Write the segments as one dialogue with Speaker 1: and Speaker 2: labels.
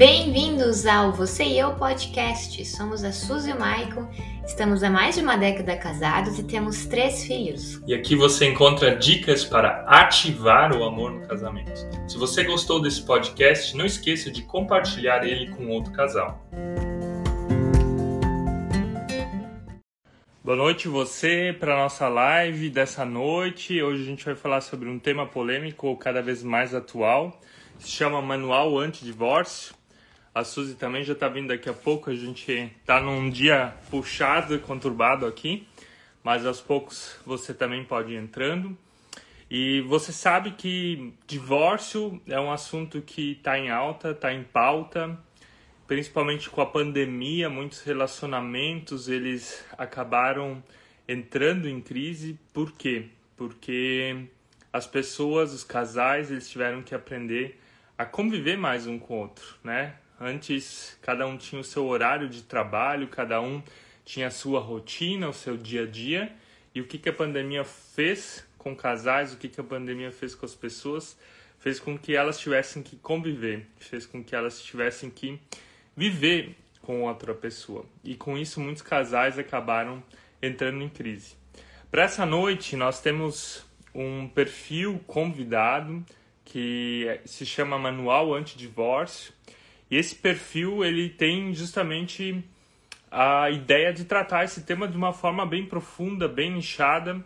Speaker 1: Bem-vindos ao Você e Eu Podcast. Somos a Suzy e o Maicon, estamos há mais de uma década casados e temos três filhos.
Speaker 2: E aqui você encontra dicas para ativar o amor no casamento. Se você gostou desse podcast, não esqueça de compartilhar ele com outro casal. Boa noite você para nossa live dessa noite. Hoje a gente vai falar sobre um tema polêmico cada vez mais atual. Se chama Manual Antidivórcio. A Suzy também já está vindo daqui a pouco. A gente está num dia puxado e conturbado aqui, mas aos poucos você também pode ir entrando. E você sabe que divórcio é um assunto que está em alta, está em pauta, principalmente com a pandemia. Muitos relacionamentos eles acabaram entrando em crise. Por quê? Porque as pessoas, os casais, eles tiveram que aprender a conviver mais um com o outro, né? Antes, cada um tinha o seu horário de trabalho, cada um tinha a sua rotina, o seu dia a dia. E o que, que a pandemia fez com casais, o que, que a pandemia fez com as pessoas? Fez com que elas tivessem que conviver, fez com que elas tivessem que viver com outra pessoa. E com isso, muitos casais acabaram entrando em crise. Para essa noite, nós temos um perfil convidado que se chama Manual Antidivórcio e esse perfil ele tem justamente a ideia de tratar esse tema de uma forma bem profunda, bem nichada.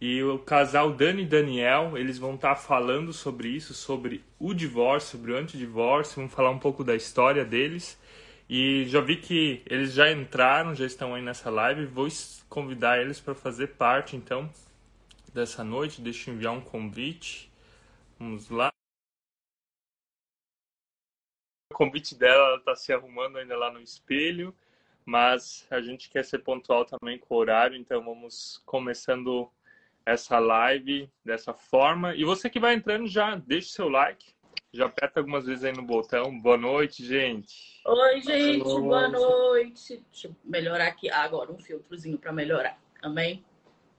Speaker 2: E o casal Dani e Daniel, eles vão estar falando sobre isso, sobre o divórcio, sobre o antidivórcio, vão falar um pouco da história deles. E já vi que eles já entraram, já estão aí nessa live. Vou convidar eles para fazer parte, então, dessa noite. Deixa eu enviar um convite. Vamos lá convite dela, ela está se arrumando ainda lá no espelho, mas a gente quer ser pontual também com o horário, então vamos começando essa live dessa forma. E você que vai entrando já deixa seu like, já aperta algumas vezes aí no botão. Boa noite, gente.
Speaker 3: Oi, gente, boa noite. Boa noite. Deixa eu melhorar aqui agora um filtrozinho para melhorar. Amém?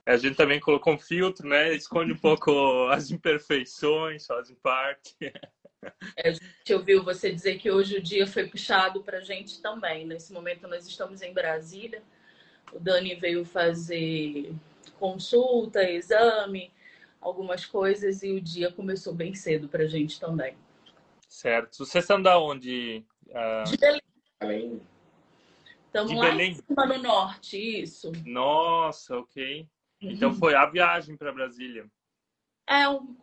Speaker 2: A gente também colocou um filtro, né? Esconde um pouco as imperfeições, faz parte.
Speaker 3: É, a gente ouviu você dizer que hoje o dia foi puxado para a gente também. Nesse momento nós estamos em Brasília. O Dani veio fazer consulta, exame, algumas coisas e o dia começou bem cedo para a gente também.
Speaker 2: Certo. Vocês estão da onde? Uh...
Speaker 3: De Belém. Estamos lá Belém. em cima no norte, isso.
Speaker 2: Nossa, ok. Então uhum. foi a viagem para Brasília.
Speaker 3: É, um,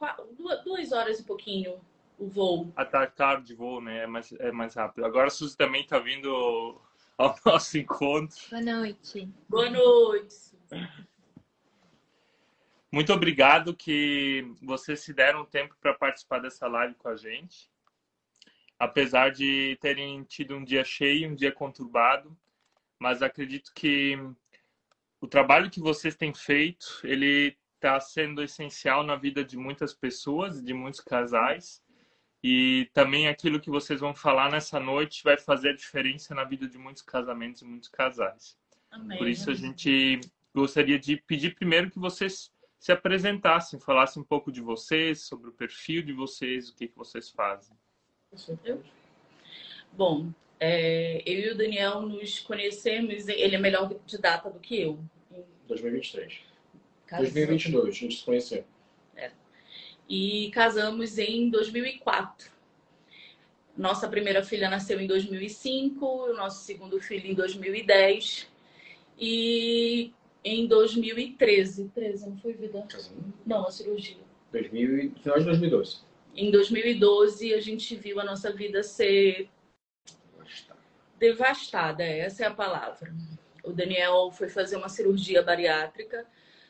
Speaker 3: duas horas e pouquinho o voo.
Speaker 2: A tartar de voo, né? É mais, é mais rápido. Agora a Suzy também está vindo ao nosso encontro.
Speaker 1: Boa noite.
Speaker 3: Boa noite.
Speaker 2: Muito obrigado que vocês se deram tempo para participar dessa live com a gente. Apesar de terem tido um dia cheio, um dia conturbado, mas acredito que o trabalho que vocês têm feito, ele está sendo essencial na vida de muitas pessoas, de muitos casais. E também aquilo que vocês vão falar nessa noite vai fazer a diferença na vida de muitos casamentos e muitos casais. Amém. Por isso a gente gostaria de pedir primeiro que vocês se apresentassem, falassem um pouco de vocês, sobre o perfil de vocês, o que, que vocês fazem.
Speaker 3: Bom, é, eu e o Daniel nos conhecemos, ele é melhor de data do que eu.
Speaker 4: 2023. Casou. 2022, a gente se conheceu
Speaker 3: e casamos em 2004. Nossa primeira filha nasceu em 2005, o nosso segundo filho em 2010 e em 2013. 13, não foi vida? Não, a cirurgia.
Speaker 4: 2000, final de 2012.
Speaker 3: Em 2012 a gente viu a nossa vida ser devastada. devastada, essa é a palavra. O Daniel foi fazer uma cirurgia bariátrica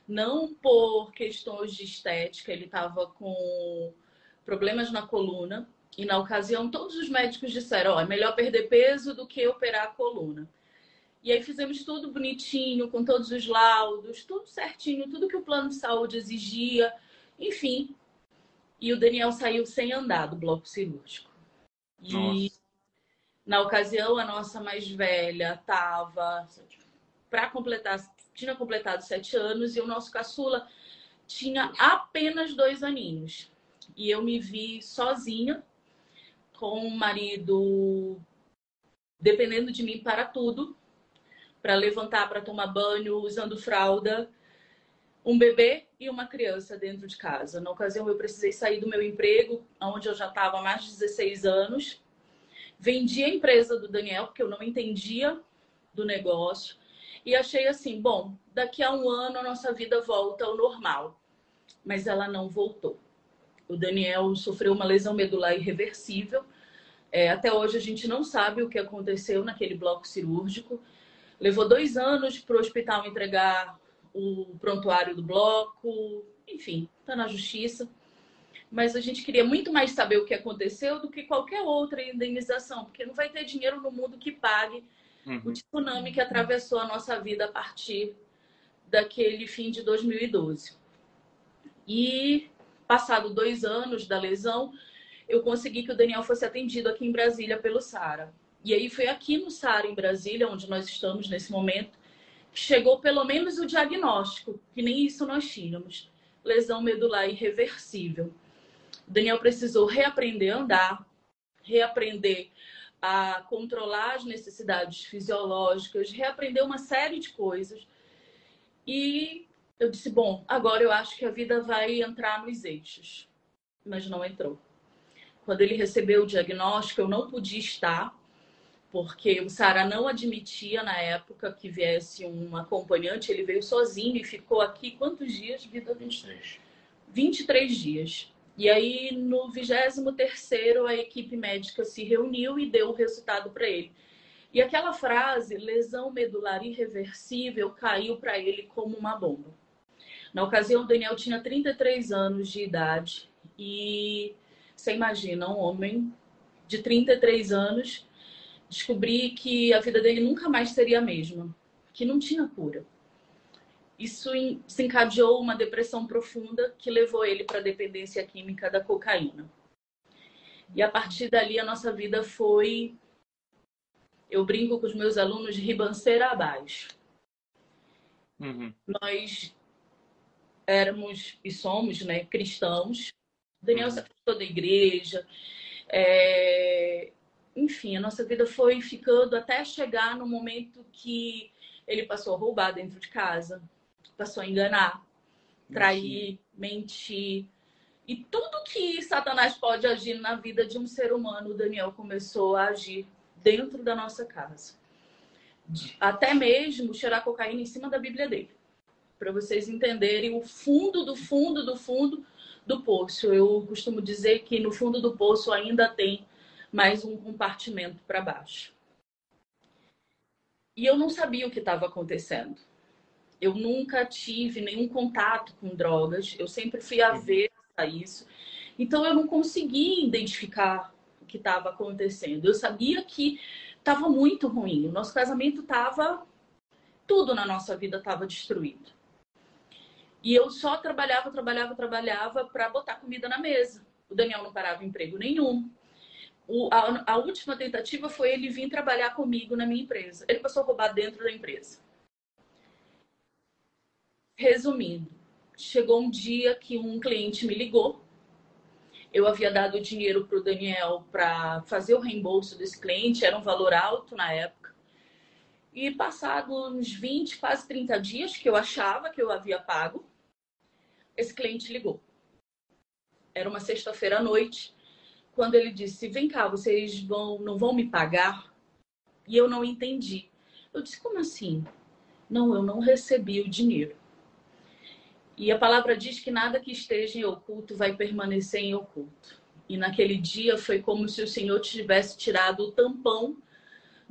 Speaker 3: não por questões de estética, ele estava com problemas na coluna. E na ocasião, todos os médicos disseram: ó, é melhor perder peso do que operar a coluna. E aí fizemos tudo bonitinho, com todos os laudos, tudo certinho, tudo que o plano de saúde exigia, enfim. E o Daniel saiu sem andar do bloco cirúrgico. E nossa. na ocasião, a nossa mais velha estava para completar tinha completado sete anos e o nosso caçula tinha apenas dois aninhos. E eu me vi sozinha com um marido dependendo de mim para tudo, para levantar, para tomar banho, usando fralda, um bebê e uma criança dentro de casa. Na ocasião, eu precisei sair do meu emprego, onde eu já estava há mais de 16 anos. Vendi a empresa do Daniel, porque eu não entendia do negócio. E achei assim: bom, daqui a um ano a nossa vida volta ao normal. Mas ela não voltou. O Daniel sofreu uma lesão medular irreversível. É, até hoje a gente não sabe o que aconteceu naquele bloco cirúrgico. Levou dois anos para o hospital entregar o prontuário do bloco, enfim, está na justiça. Mas a gente queria muito mais saber o que aconteceu do que qualquer outra indenização, porque não vai ter dinheiro no mundo que pague uhum. o tsunami que atravessou a nossa vida a partir daquele fim de 2012. E passado dois anos da lesão, eu consegui que o Daniel fosse atendido aqui em Brasília pelo Sara. E aí foi aqui no Sara, em Brasília, onde nós estamos nesse momento, chegou pelo menos o diagnóstico, que nem isso nós tínhamos. Lesão medular irreversível. O Daniel precisou reaprender a andar, reaprender a controlar as necessidades fisiológicas, reaprender uma série de coisas. E eu disse: bom, agora eu acho que a vida vai entrar nos eixos. Mas não entrou. Quando ele recebeu o diagnóstico, eu não podia estar, porque o Sara não admitia na época que viesse um acompanhante, ele veio sozinho e ficou aqui quantos dias, Vida? 23. 23 dias. E aí, no 23 a equipe médica se reuniu e deu o resultado para ele. E aquela frase, lesão medular irreversível, caiu para ele como uma bomba. Na ocasião, o Daniel tinha 33 anos de idade e você imagina um homem de 33 anos descobrir que a vida dele nunca mais seria a mesma, que não tinha cura. Isso desencadeou uma depressão profunda que levou ele para a dependência química da cocaína. E a partir dali a nossa vida foi. Eu brinco com os meus alunos ribanceira abaixo. Uhum. Nós éramos e somos né, cristãos. Daniel uhum. se afastou da igreja. É enfim, a nossa vida foi ficando até chegar no momento que ele passou a roubar dentro de casa, passou a enganar, trair, mentir. E tudo que Satanás pode agir na vida de um ser humano, o Daniel começou a agir dentro da nossa casa. Até mesmo cheirar cocaína em cima da Bíblia dele. Para vocês entenderem o fundo do fundo do fundo do poço. Eu costumo dizer que no fundo do poço ainda tem mais um compartimento para baixo. E eu não sabia o que estava acontecendo. Eu nunca tive nenhum contato com drogas, eu sempre fui avessa a isso. Então eu não conseguia identificar o que estava acontecendo. Eu sabia que estava muito ruim. O nosso casamento estava. Tudo na nossa vida estava destruído. E eu só trabalhava, trabalhava, trabalhava para botar comida na mesa. O Daniel não parava emprego nenhum o, a, a, última tentativa foi ele vir trabalhar comigo na minha empresa. Ele passou a roubar dentro da empresa. Resumindo, chegou um dia que um cliente me ligou. Eu havia dado dinheiro para o Daniel para fazer o reembolso desse cliente, era um valor alto na época. E passado uns 20, quase 30 dias que eu achava que eu havia pago, esse cliente ligou. Era uma sexta-feira à noite quando ele disse: Vem cá, vocês vão, não vão me pagar? E eu não entendi. Eu disse: Como assim? Não, eu não recebi o dinheiro. E a palavra diz que nada que esteja em oculto vai permanecer em oculto. E naquele dia foi como se o Senhor tivesse tirado o tampão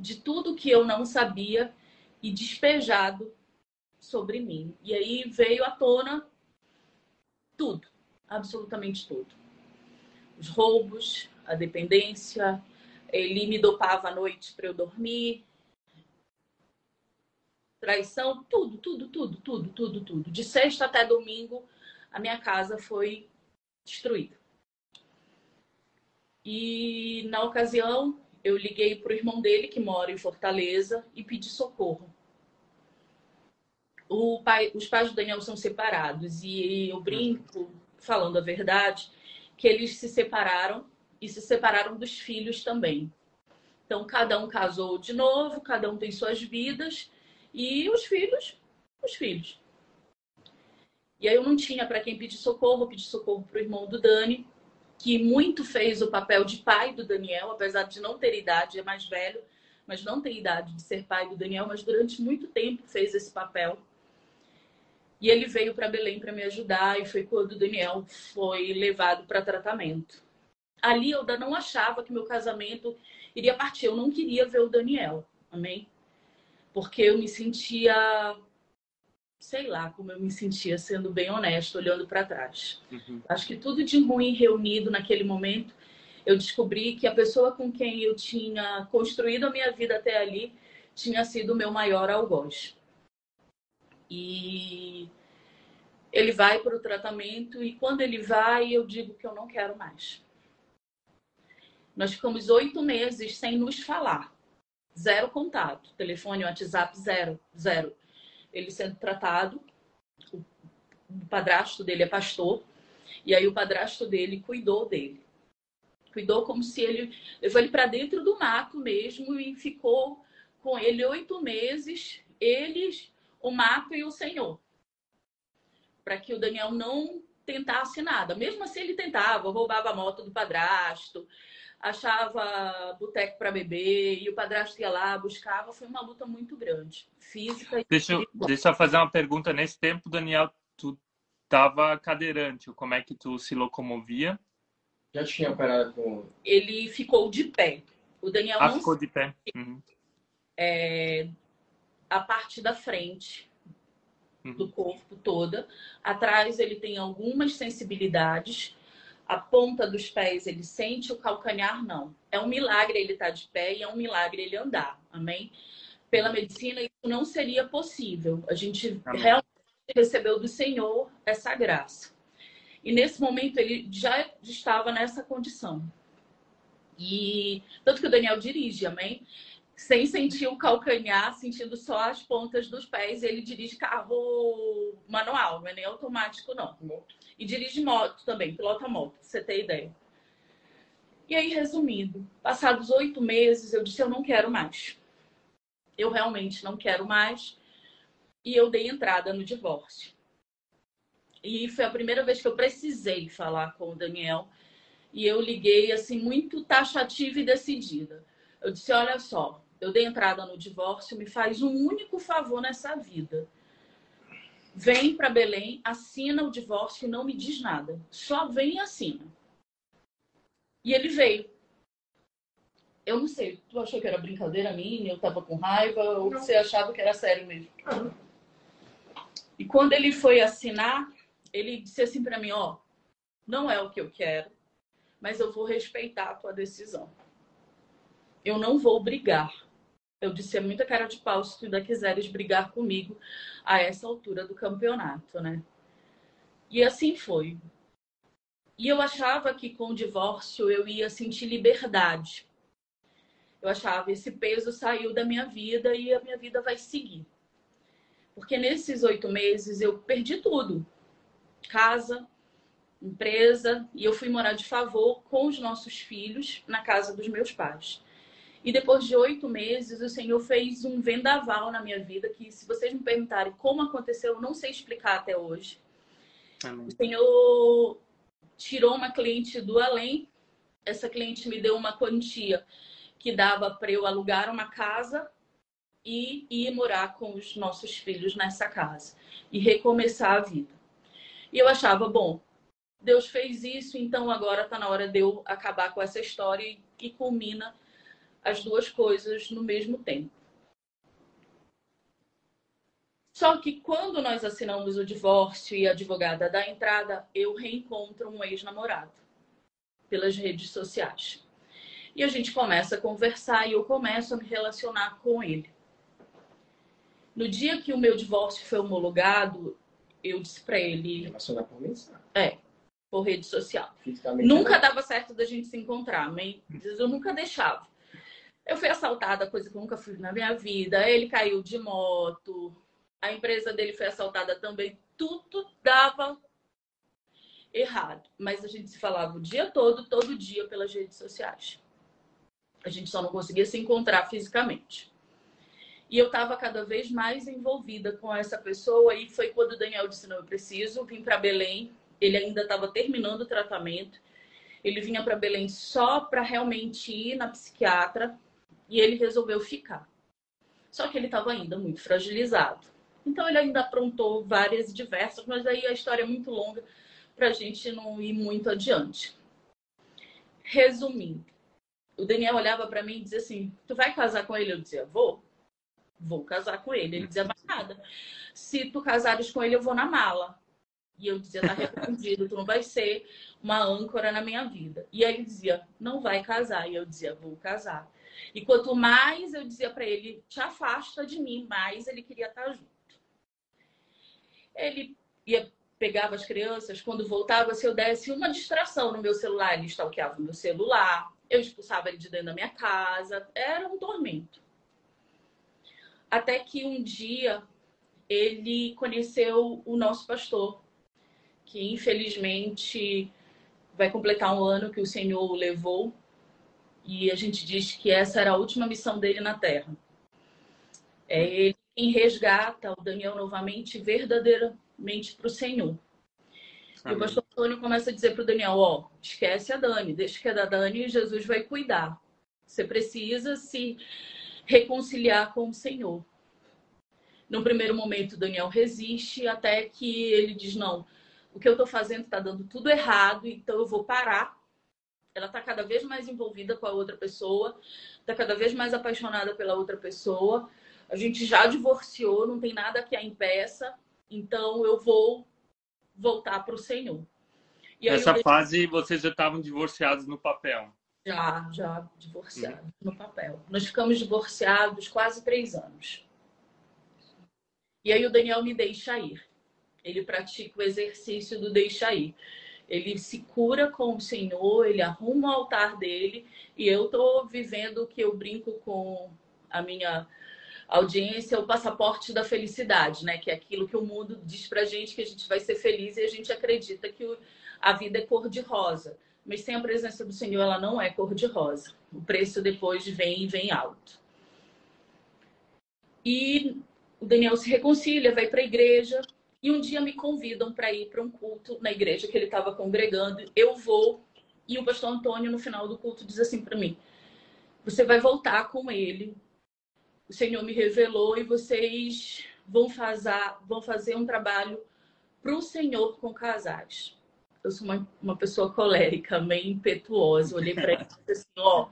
Speaker 3: de tudo que eu não sabia e despejado sobre mim. E aí veio à tona tudo, absolutamente tudo os roubos, a dependência. Ele me dopava à noite para eu dormir. Traição, tudo, tudo, tudo, tudo, tudo, tudo. De sexta até domingo, a minha casa foi destruída. E na ocasião, eu liguei para o irmão dele, que mora em Fortaleza, e pedi socorro. Pai, os pais do Daniel são separados e eu brinco, falando a verdade, que eles se separaram e se separaram dos filhos também. Então, cada um casou de novo, cada um tem suas vidas e os filhos, os filhos. E aí eu não tinha para quem pedir socorro, pedi socorro para o irmão do Dani, que muito fez o papel de pai do Daniel, apesar de não ter idade, é mais velho, mas não tem idade de ser pai do Daniel, mas durante muito tempo fez esse papel. E ele veio para Belém para me ajudar e foi quando o Daniel foi levado para tratamento. Ali eu ainda não achava que meu casamento iria partir. Eu não queria ver o Daniel, amém? Porque eu me sentia, sei lá como eu me sentia, sendo bem honesto, olhando para trás. Uhum. Acho que tudo de ruim reunido naquele momento, eu descobri que a pessoa com quem eu tinha construído a minha vida até ali tinha sido o meu maior algoz. E ele vai para o tratamento e quando ele vai, eu digo que eu não quero mais. Nós ficamos oito meses sem nos falar. Zero contato. Telefone, WhatsApp, zero. Zero. Ele sendo tratado. O padrasto dele é pastor. E aí o padrasto dele cuidou dele. Cuidou como se ele levou ele para dentro do mato mesmo e ficou com ele oito meses. Eles, o mato e o Senhor para que o Daniel não tentasse nada. Mesmo assim, ele tentava, roubava a moto do padrasto, achava boteco para beber, e o padrasto ia lá, buscava. Foi uma luta muito grande, física.
Speaker 2: Deixa eu, deixa eu fazer uma pergunta. Nesse tempo, Daniel, tu estava cadeirante. Como é que tu se locomovia?
Speaker 4: Já tinha parado com.
Speaker 3: Ele ficou de pé. O Daniel
Speaker 2: ah,
Speaker 3: não
Speaker 2: ficou de pé. Uhum.
Speaker 3: É, a parte da frente do uhum. corpo toda. Atrás ele tem algumas sensibilidades. A ponta dos pés ele sente, o calcanhar não. É um milagre ele estar tá de pé e é um milagre ele andar. Amém? Pela medicina isso não seria possível. A gente Amém. realmente recebeu do Senhor essa graça. E nesse momento ele já estava nessa condição. E tanto que o Daniel dirige, amém? sem sentir o calcanhar, sentindo só as pontas dos pés. Ele dirige carro manual, não é nem automático, não. E dirige moto também, pilota moto, você ter ideia. E aí, resumindo, passados oito meses, eu disse: eu não quero mais. Eu realmente não quero mais. E eu dei entrada no divórcio. E foi a primeira vez que eu precisei falar com o Daniel. E eu liguei, assim, muito taxativa e decidida. Eu disse: olha só, eu dei entrada no divórcio, me faz um único favor nessa vida. Vem para Belém, assina o divórcio e não me diz nada. Só vem e assina. E ele veio. Eu não sei, tu achou que era brincadeira minha, eu tava com raiva, ou não. você achava que era sério mesmo? Não. E quando ele foi assinar, ele disse assim para mim, ó, não é o que eu quero, mas eu vou respeitar a tua decisão. Eu não vou brigar. Eu disse, é muita cara de pau se tu ainda quiseres brigar comigo a essa altura do campeonato, né? E assim foi. E eu achava que com o divórcio eu ia sentir liberdade. Eu achava esse peso saiu da minha vida e a minha vida vai seguir. Porque nesses oito meses eu perdi tudo: casa, empresa, e eu fui morar de favor com os nossos filhos na casa dos meus pais. E depois de oito meses, o Senhor fez um vendaval na minha vida que, se vocês me perguntarem como aconteceu, eu não sei explicar até hoje. Amém. O Senhor tirou uma cliente do além. Essa cliente me deu uma quantia que dava para eu alugar uma casa e ir morar com os nossos filhos nessa casa e recomeçar a vida. E eu achava, bom, Deus fez isso, então agora está na hora de eu acabar com essa história e, e culmina as duas coisas no mesmo tempo. Só que quando nós assinamos o divórcio e a advogada dá entrada, eu reencontro um ex-namorado pelas redes sociais. E a gente começa a conversar e eu começo a me relacionar com ele. No dia que o meu divórcio foi homologado, eu disse para ele.
Speaker 4: Relacionar por mensagem?
Speaker 3: É, por rede social. Nunca dava certo da gente se encontrar, mas eu nunca deixava. Eu fui assaltada, coisa que eu nunca fui na minha vida. Ele caiu de moto. A empresa dele foi assaltada também. Tudo dava. errado. Mas a gente se falava o dia todo, todo dia pelas redes sociais. A gente só não conseguia se encontrar fisicamente. E eu estava cada vez mais envolvida com essa pessoa. E foi quando o Daniel disse: Não, eu preciso vir para Belém. Ele ainda estava terminando o tratamento. Ele vinha para Belém só para realmente ir na psiquiatra. E ele resolveu ficar. Só que ele estava ainda muito fragilizado. Então ele ainda aprontou várias diversas, mas aí a história é muito longa para a gente não ir muito adiante. Resumindo, o Daniel olhava para mim e dizia assim: Tu vai casar com ele? Eu dizia: Vou vou casar com ele. Ele dizia, mais nada. Se tu casares com ele, eu vou na mala. E eu dizia, tá repreendido, tu não vai ser uma âncora na minha vida. E ele dizia, não vai casar. E eu dizia, vou casar. E quanto mais eu dizia para ele, te afasta de mim, mais ele queria estar junto. Ele ia pegava as crianças, quando voltava, se eu desse uma distração no meu celular, ele stalkeava o meu celular, eu expulsava ele de dentro da minha casa, era um tormento. Até que um dia ele conheceu o nosso pastor, que infelizmente vai completar um ano que o Senhor o levou. E a gente diz que essa era a última missão dele na terra. É ele quem resgata o Daniel novamente, verdadeiramente para o Senhor. Amém. E o pastor Antônio começa a dizer para o Daniel: Ó, esquece a Dani, deixa que é da Dani e Jesus vai cuidar. Você precisa se reconciliar com o Senhor. No primeiro momento, Daniel resiste, até que ele diz: Não, o que eu estou fazendo está dando tudo errado, então eu vou parar. Ela está cada vez mais envolvida com a outra pessoa, está cada vez mais apaixonada pela outra pessoa. A gente já divorciou, não tem nada que a impeça, então eu vou voltar para o Senhor.
Speaker 2: Nessa fase, vocês já estavam divorciados no papel?
Speaker 3: Já, já divorciados uhum. no papel. Nós ficamos divorciados quase três anos. E aí o Daniel me deixa ir. Ele pratica o exercício do deixa ir. Ele se cura com o Senhor, ele arruma o altar dele e eu tô vivendo o que eu brinco com a minha audiência, o passaporte da felicidade, né? Que é aquilo que o mundo diz pra gente que a gente vai ser feliz e a gente acredita que a vida é cor de rosa mas sem a presença do Senhor ela não é cor de rosa. O preço depois vem e vem alto. E o Daniel se reconcilia, vai para a igreja e um dia me convidam para ir para um culto na igreja que ele estava congregando. Eu vou e o pastor Antônio no final do culto diz assim para mim: "Você vai voltar com ele. O Senhor me revelou e vocês vão fazer, vão fazer um trabalho para o Senhor com casais." eu sou uma, uma pessoa colérica, meio impetuosa. olhei para ele e disse assim: ó,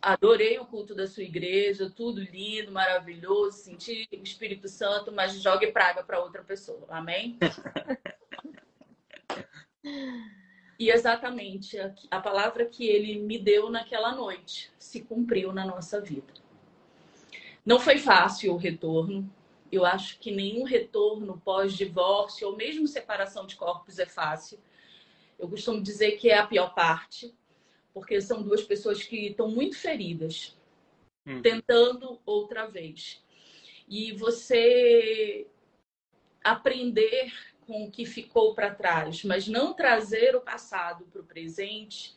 Speaker 3: adorei o culto da sua igreja, tudo lindo, maravilhoso, senti o Espírito Santo, mas jogue praga para outra pessoa. Amém? e exatamente a, a palavra que ele me deu naquela noite se cumpriu na nossa vida. Não foi fácil o retorno, eu acho que nenhum retorno pós-divórcio ou mesmo separação de corpos é fácil. Eu costumo dizer que é a pior parte, porque são duas pessoas que estão muito feridas, hum. tentando outra vez. E você aprender com o que ficou para trás, mas não trazer o passado para o presente,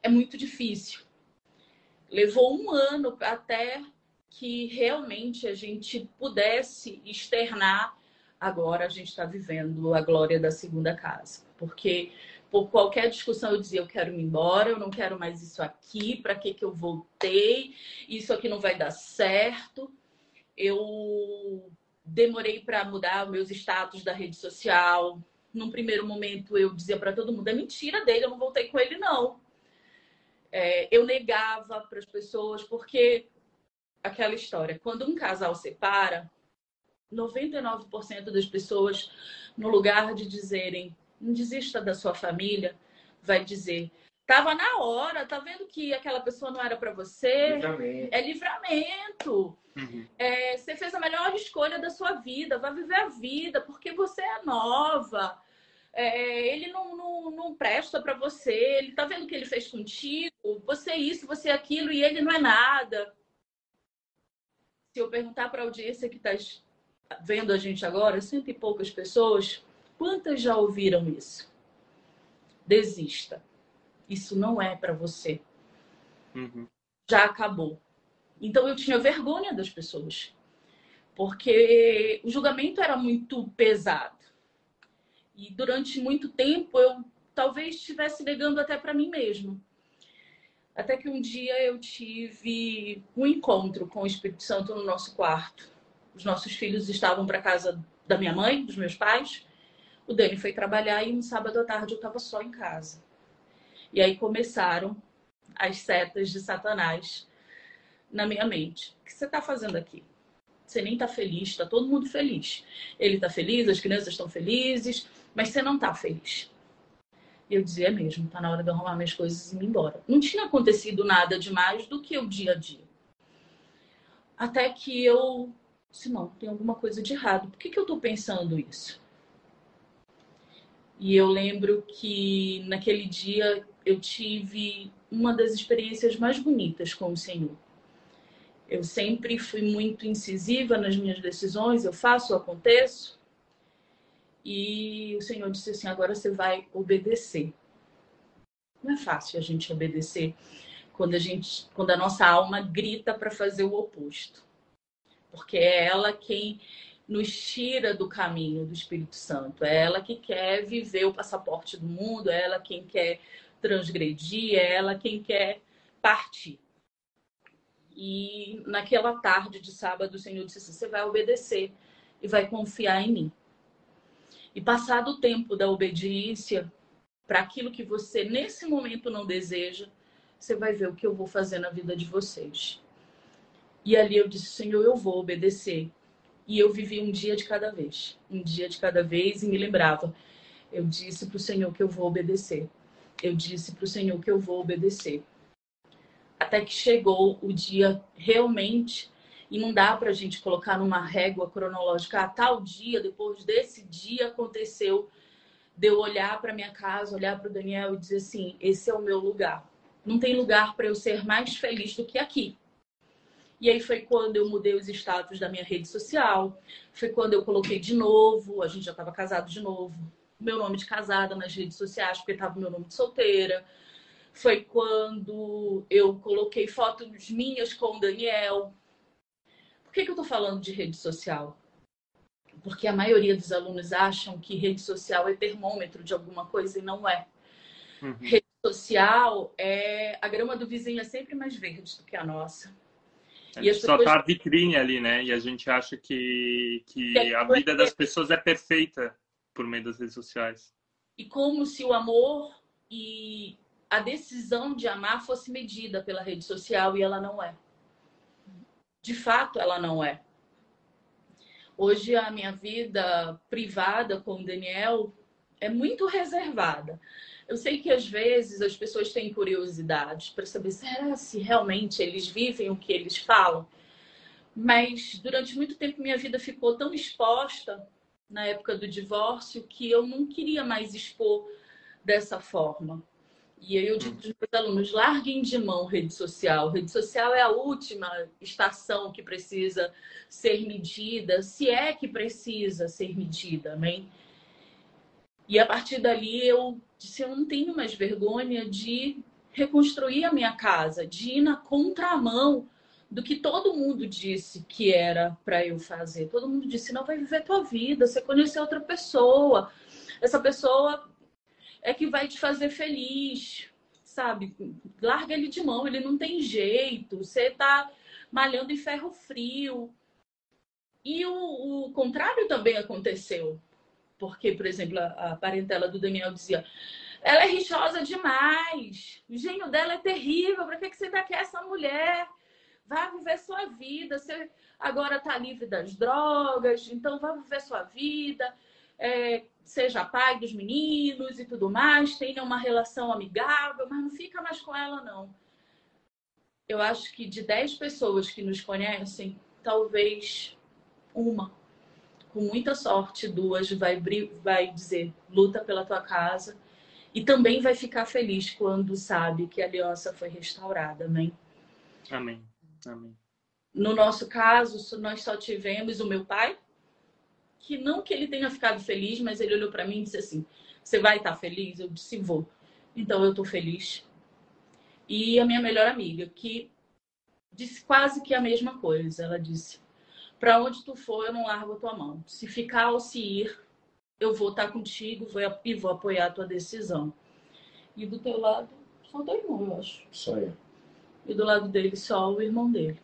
Speaker 3: é muito difícil. Levou um ano até que realmente a gente pudesse externar. Agora a gente está vivendo a glória da segunda casa, porque qualquer discussão eu dizia eu quero ir embora, eu não quero mais isso aqui, para que que eu voltei? Isso aqui não vai dar certo. Eu demorei para mudar meus status da rede social. Num primeiro momento eu dizia para todo mundo é mentira dele, eu não voltei com ele não. É, eu negava para as pessoas porque aquela história. Quando um casal separa, 99% das pessoas, no lugar de dizerem não desista da sua família, vai dizer tava na hora, tá vendo que aquela pessoa não era para você?
Speaker 4: Livramento.
Speaker 3: É livramento. Uhum. É, você fez a melhor escolha da sua vida, vai viver a vida, porque você é nova. É, ele não, não, não presta para você, ele tá vendo o que ele fez contigo, você é isso, você é aquilo, e ele não é nada se eu perguntar para a audiência que está vendo a gente agora, cento e poucas pessoas, quantas já ouviram isso? desista. Isso não é para você.
Speaker 2: Uhum.
Speaker 3: Já acabou. Então eu tinha vergonha das pessoas, porque o julgamento era muito pesado. E durante muito tempo eu talvez estivesse negando até para mim mesma. Até que um dia eu tive um encontro com o Espírito Santo no nosso quarto. Os nossos filhos estavam para casa da minha mãe, dos meus pais. O Dani foi trabalhar e um sábado à tarde eu estava só em casa. E aí começaram as setas de Satanás na minha mente. O que você está fazendo aqui? Você nem está feliz, está todo mundo feliz. Ele está feliz, as crianças estão felizes, mas você não está feliz. E eu dizia, é mesmo, tá na hora de arrumar minhas coisas e ir embora. Não tinha acontecido nada demais do que o dia a dia. Até que eu disse, não, tem alguma coisa de errado. Por que, que eu tô pensando isso? E eu lembro que naquele dia eu tive uma das experiências mais bonitas com o Senhor. Eu sempre fui muito incisiva nas minhas decisões, eu faço, eu aconteço. E o Senhor disse assim: agora você vai obedecer. Não é fácil a gente obedecer quando a gente, quando a nossa alma grita para fazer o oposto, porque é ela quem nos tira do caminho do Espírito Santo. É ela que quer viver o passaporte do mundo, é ela quem quer transgredir, é ela quem quer partir. E naquela tarde de sábado, o Senhor disse assim: você vai obedecer e vai confiar em mim. E passado o tempo da obediência para aquilo que você nesse momento não deseja, você vai ver o que eu vou fazer na vida de vocês. E ali eu disse, Senhor, eu vou obedecer. E eu vivi um dia de cada vez, um dia de cada vez, e me lembrava. Eu disse para o Senhor que eu vou obedecer. Eu disse para o Senhor que eu vou obedecer. Até que chegou o dia realmente e não dá para a gente colocar numa régua cronológica, a tal dia, depois desse dia aconteceu, de eu olhar para minha casa, olhar para o Daniel e dizer assim: esse é o meu lugar. Não tem lugar para eu ser mais feliz do que aqui. E aí foi quando eu mudei os status da minha rede social, foi quando eu coloquei de novo, a gente já estava casado de novo, meu nome de casada nas redes sociais, porque estava meu nome de solteira. Foi quando eu coloquei fotos minhas com o Daniel, que, que eu estou falando de rede social? Porque a maioria dos alunos acham que rede social é termômetro de alguma coisa e não é. Uhum. Rede social é. A grama do vizinho é sempre mais verde do que a nossa.
Speaker 2: A gente só tá a vitrine ali, né? E a gente acha que, que a vida das pessoas é perfeita por meio das redes sociais.
Speaker 3: E como se o amor e a decisão de amar fosse medida pela rede social e ela não é de fato ela não é. Hoje a minha vida privada com o Daniel é muito reservada. Eu sei que às vezes as pessoas têm curiosidade para saber será se realmente eles vivem o que eles falam. Mas durante muito tempo minha vida ficou tão exposta na época do divórcio que eu não queria mais expor dessa forma. E aí eu digo para os meus alunos, larguem de mão rede social. Rede social é a última estação que precisa ser medida, se é que precisa ser medida, amém? E a partir dali eu disse, eu não tenho mais vergonha de reconstruir a minha casa, de ir na contramão do que todo mundo disse que era para eu fazer. Todo mundo disse, não vai viver tua vida, você conheceu outra pessoa. Essa pessoa é que vai te fazer feliz, sabe? Larga ele de mão, ele não tem jeito, você tá malhando em ferro frio. E o, o contrário também aconteceu. Porque, por exemplo, a, a parentela do Daniel dizia: ela é rixosa demais, o gênio dela é terrível, para que, que você ainda quer essa mulher? Vá viver sua vida, você agora está livre das drogas, então vá viver sua vida. É, seja pai dos meninos e tudo mais, tenha uma relação amigável, mas não fica mais com ela, não. Eu acho que de 10 pessoas que nos conhecem, talvez uma, com muita sorte, duas vai, vai dizer luta pela tua casa e também vai ficar feliz quando sabe que a aliança foi restaurada, amém?
Speaker 2: Amém. Amém.
Speaker 3: No nosso caso, nós só tivemos o meu pai, que não que ele tenha ficado feliz, mas ele olhou para mim e disse assim: Você vai estar feliz? Eu disse: Vou. Então eu estou feliz. E a minha melhor amiga, que disse quase que a mesma coisa. Ela disse: Para onde tu for, eu não largo a tua mão. Se ficar ou se ir, eu vou estar contigo e vou apoiar a tua decisão. E do teu lado, só teu irmão, eu acho.
Speaker 4: Só eu.
Speaker 3: E do lado dele, só o irmão dele.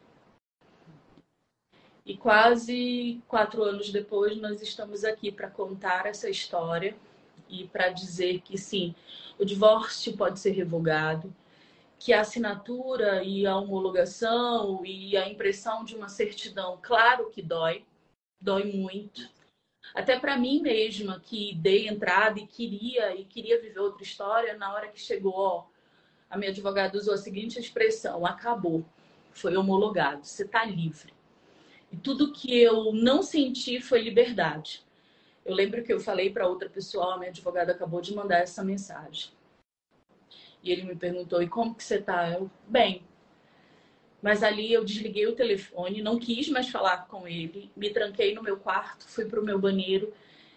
Speaker 3: E quase quatro anos depois, nós estamos aqui para contar essa história e para dizer que sim, o divórcio pode ser revogado, que a assinatura e a homologação e a impressão de uma certidão, claro que dói, dói muito. Até para mim mesma, que dei entrada e queria e queria viver outra história, na hora que chegou, ó, a minha advogada usou a seguinte expressão: acabou, foi homologado, você está livre. E tudo que eu não senti foi liberdade. Eu lembro que eu falei para outra pessoa, a minha advogada acabou de mandar essa mensagem. E ele me perguntou: "E como que você tá?" Eu: "Bem". Mas ali eu desliguei o telefone, não quis mais falar com ele, me tranquei no meu quarto, fui para o meu banheiro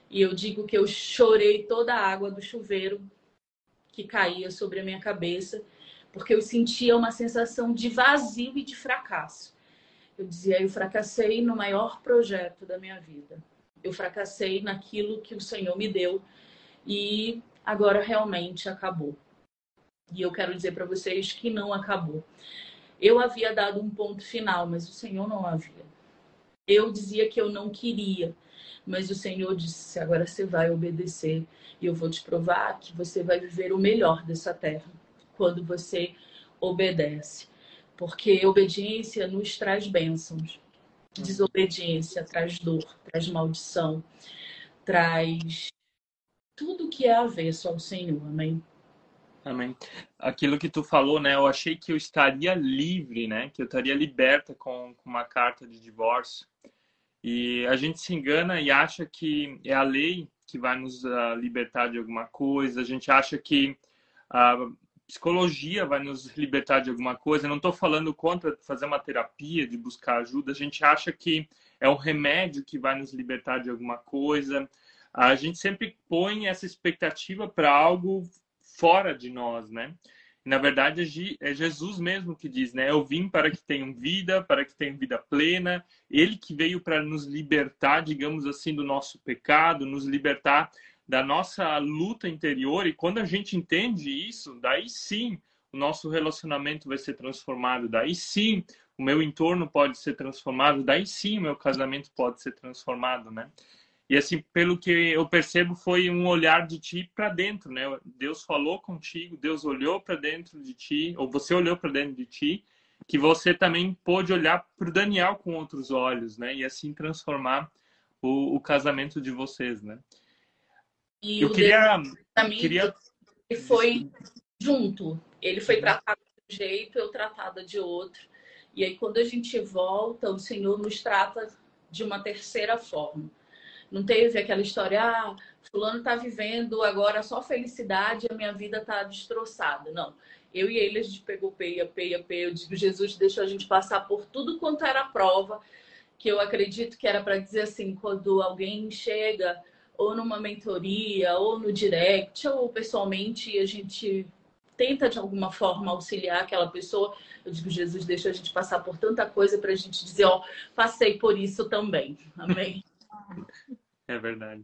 Speaker 3: e eu digo que eu chorei toda a água do chuveiro que caía sobre a minha cabeça, porque eu sentia uma sensação de vazio e de fracasso. Eu dizia, eu fracassei no maior projeto da minha vida. Eu fracassei naquilo que o Senhor me deu e agora realmente acabou. E eu quero dizer para vocês que não acabou. Eu havia dado um ponto final, mas o Senhor não havia. Eu dizia que eu não queria, mas o Senhor disse: agora você vai obedecer e eu vou te provar que você vai viver o melhor dessa terra quando você obedece porque obediência nos traz bênçãos. Desobediência traz dor, traz maldição, traz tudo que é avesso ao Senhor. Amém.
Speaker 2: Amém. Aquilo que tu falou, né? Eu achei que eu estaria livre, né? Que eu estaria liberta com, com uma carta de divórcio. E a gente se engana e acha que é a lei que vai nos uh, libertar de alguma coisa. A gente acha que uh, psicologia vai nos libertar de alguma coisa. não estou falando contra fazer uma terapia, de buscar ajuda. A gente acha que é um remédio que vai nos libertar de alguma coisa. A gente sempre põe essa expectativa para algo fora de nós, né? Na verdade, é Jesus mesmo que diz, né? Eu vim para que tenham vida, para que tenham vida plena. Ele que veio para nos libertar, digamos assim, do nosso pecado, nos libertar da nossa luta interior e quando a gente entende isso, daí sim o nosso relacionamento vai ser transformado, daí sim o meu entorno pode ser transformado, daí sim o meu casamento pode ser transformado, né? E assim, pelo que eu percebo, foi um olhar de ti para dentro, né? Deus falou contigo, Deus olhou para dentro de ti, ou você olhou para dentro de ti, que você também pôde olhar para o Daniel com outros olhos, né? E assim transformar o, o casamento de vocês, né?
Speaker 3: E eu queria, queria... Ele foi junto. Ele foi tratado de um jeito, eu tratada de outro. E aí, quando a gente volta, o Senhor nos trata de uma terceira forma. Não teve aquela história, ah, fulano está vivendo agora só felicidade, a minha vida está destroçada. Não. Eu e ele, a gente pegou peia, peia, peia. Eu digo, Jesus deixou a gente passar por tudo quanto era prova, que eu acredito que era para dizer assim, quando alguém chega ou numa mentoria, ou no direct, ou pessoalmente, a gente tenta de alguma forma auxiliar aquela pessoa. Eu digo, Jesus deixa a gente passar por tanta coisa para a gente dizer, ó, passei por isso também. Amém.
Speaker 2: É verdade.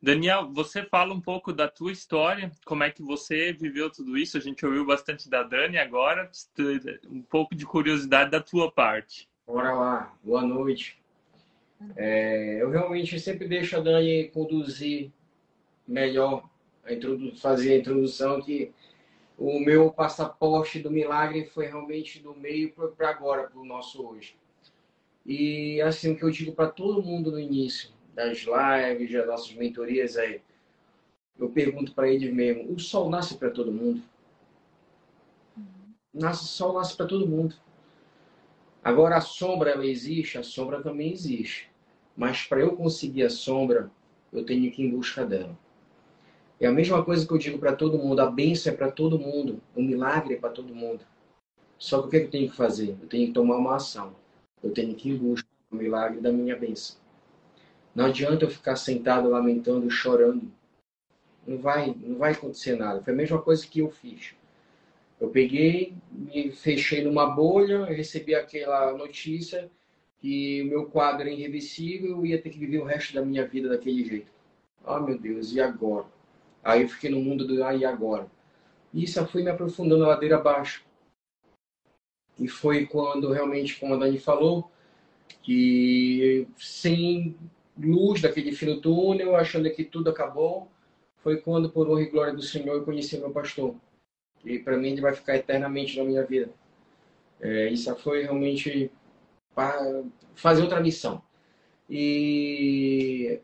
Speaker 2: Daniel, você fala um pouco da tua história, como é que você viveu tudo isso? A gente ouviu bastante da Dani agora, um pouco de curiosidade da tua parte.
Speaker 4: Bora lá, boa noite. É, eu realmente sempre deixo a Dani conduzir melhor, fazer a introdução, que o meu passaporte do milagre foi realmente do meio para agora, para o nosso hoje. E assim, o que eu digo para todo mundo no início das lives, das nossas mentorias é: eu pergunto para eles mesmo, o sol nasce para todo mundo? Nasce, o sol nasce para todo mundo. Agora, a sombra, ela existe? A sombra também existe. Mas para eu conseguir a sombra, eu tenho que ir em busca dela. É a mesma coisa que eu digo para todo mundo: a bênção é para todo mundo, o milagre é para todo mundo. Só que o que eu tenho que fazer? Eu tenho que tomar uma ação. Eu tenho que ir em busca do milagre da minha bênção. Não adianta eu ficar sentado lamentando, chorando. não vai, não vai acontecer nada. Foi a mesma coisa que eu fiz. Eu peguei, me fechei numa bolha, recebi aquela notícia que o meu quadro era irreversível, eu ia ter que viver o resto da minha vida daquele jeito. Ah, oh, meu Deus, e agora? Aí eu fiquei no mundo do ah, e agora? E isso foi me aprofundando a ladeira abaixo. E foi quando realmente, como a Dani falou, que sem luz daquele fino túnel, achando que tudo acabou, foi quando, por honra e glória do Senhor, eu conheci meu pastor. E para mim ele vai ficar eternamente na minha vida. É, isso foi realmente para fazer outra missão. E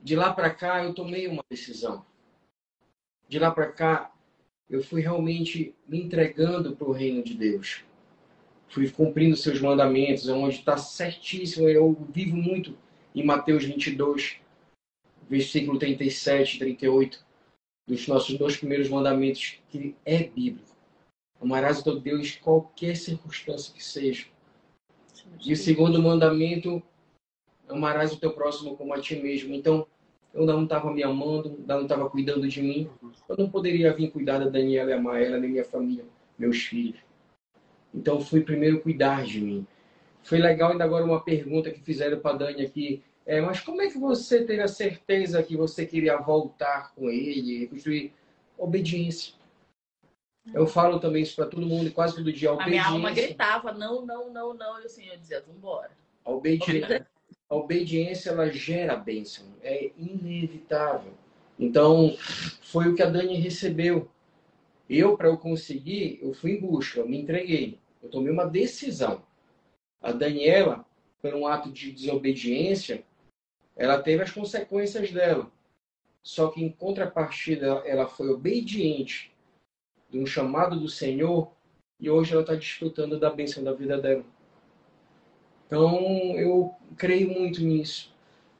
Speaker 4: de lá para cá eu tomei uma decisão. De lá para cá eu fui realmente me entregando para o reino de Deus. Fui cumprindo seus mandamentos, onde está certíssimo. Eu vivo muito em Mateus 22, versículo 37 e 38, dos nossos dois primeiros mandamentos, que é bíblico. Amarás o teu Deus em qualquer circunstância que seja. E o segundo mandamento, amarás o teu próximo como a ti mesmo. Então, eu não estava me amando, não estava cuidando de mim. Eu não poderia vir cuidar da Daniela e amar ela, nem minha família, meus filhos. Então, fui primeiro cuidar de mim. Foi legal ainda agora uma pergunta que fizeram para a Dani aqui. É, mas como é que você teve a certeza que você queria voltar com ele, reconstruir obediência? Eu falo também isso para todo mundo, quase todo dia.
Speaker 3: A, a minha alma gritava, não, não, não, não. E o Senhor dizia, vambora.
Speaker 4: A obediência, a obediência, ela gera bênção. É inevitável. Então, foi o que a Dani recebeu. Eu, para eu conseguir, eu fui em busca, eu me entreguei. Eu tomei uma decisão. A Daniela, por um ato de desobediência, ela teve as consequências dela. Só que, em contrapartida, ela foi obediente de um chamado do Senhor e hoje ela está desfrutando da bênção da vida dela. Então, eu creio muito nisso,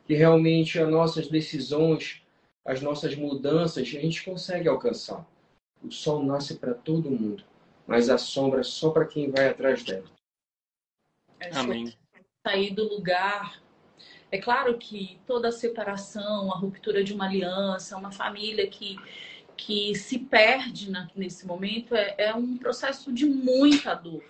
Speaker 4: que realmente as nossas decisões, as nossas mudanças, a gente consegue alcançar. O sol nasce para todo mundo, mas a sombra é só para quem vai atrás dela.
Speaker 3: É Amém. Sair do lugar. É claro que toda a separação, a ruptura de uma aliança, uma família que que se perde na, nesse momento é, é um processo de muita dor,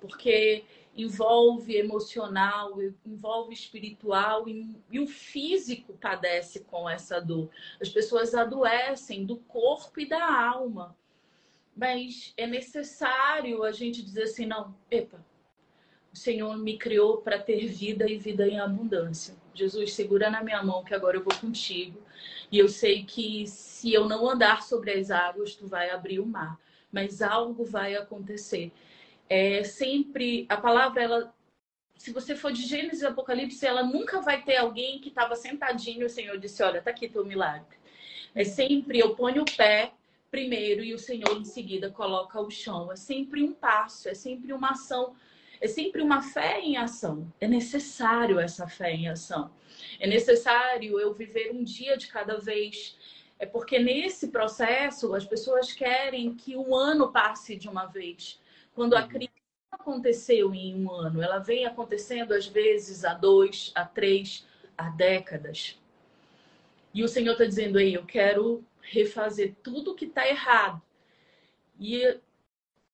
Speaker 3: porque envolve emocional, envolve espiritual e, e, o físico padece com essa dor. As pessoas adoecem do corpo e da alma. Mas é necessário a gente dizer assim, não, epa, o Senhor me criou para ter vida e vida em abundância. Jesus, segura na minha mão que agora eu vou contigo. E eu sei que se eu não andar sobre as águas, tu vai abrir o mar. Mas algo vai acontecer. É sempre a palavra ela se você for de Gênesis e Apocalipse, ela nunca vai ter alguém que estava sentadinho, o Senhor disse: "Olha, tá aqui teu milagre". É sempre eu ponho o pé primeiro e o Senhor em seguida coloca o chão. É sempre um passo, é sempre uma ação é sempre uma fé em ação. É necessário essa fé em ação. É necessário eu viver um dia de cada vez. É porque nesse processo as pessoas querem que um ano passe de uma vez. Quando a uhum. crise aconteceu em um ano, ela vem acontecendo às vezes há dois, há três, há décadas. E o Senhor está dizendo aí, eu quero refazer tudo que está errado. E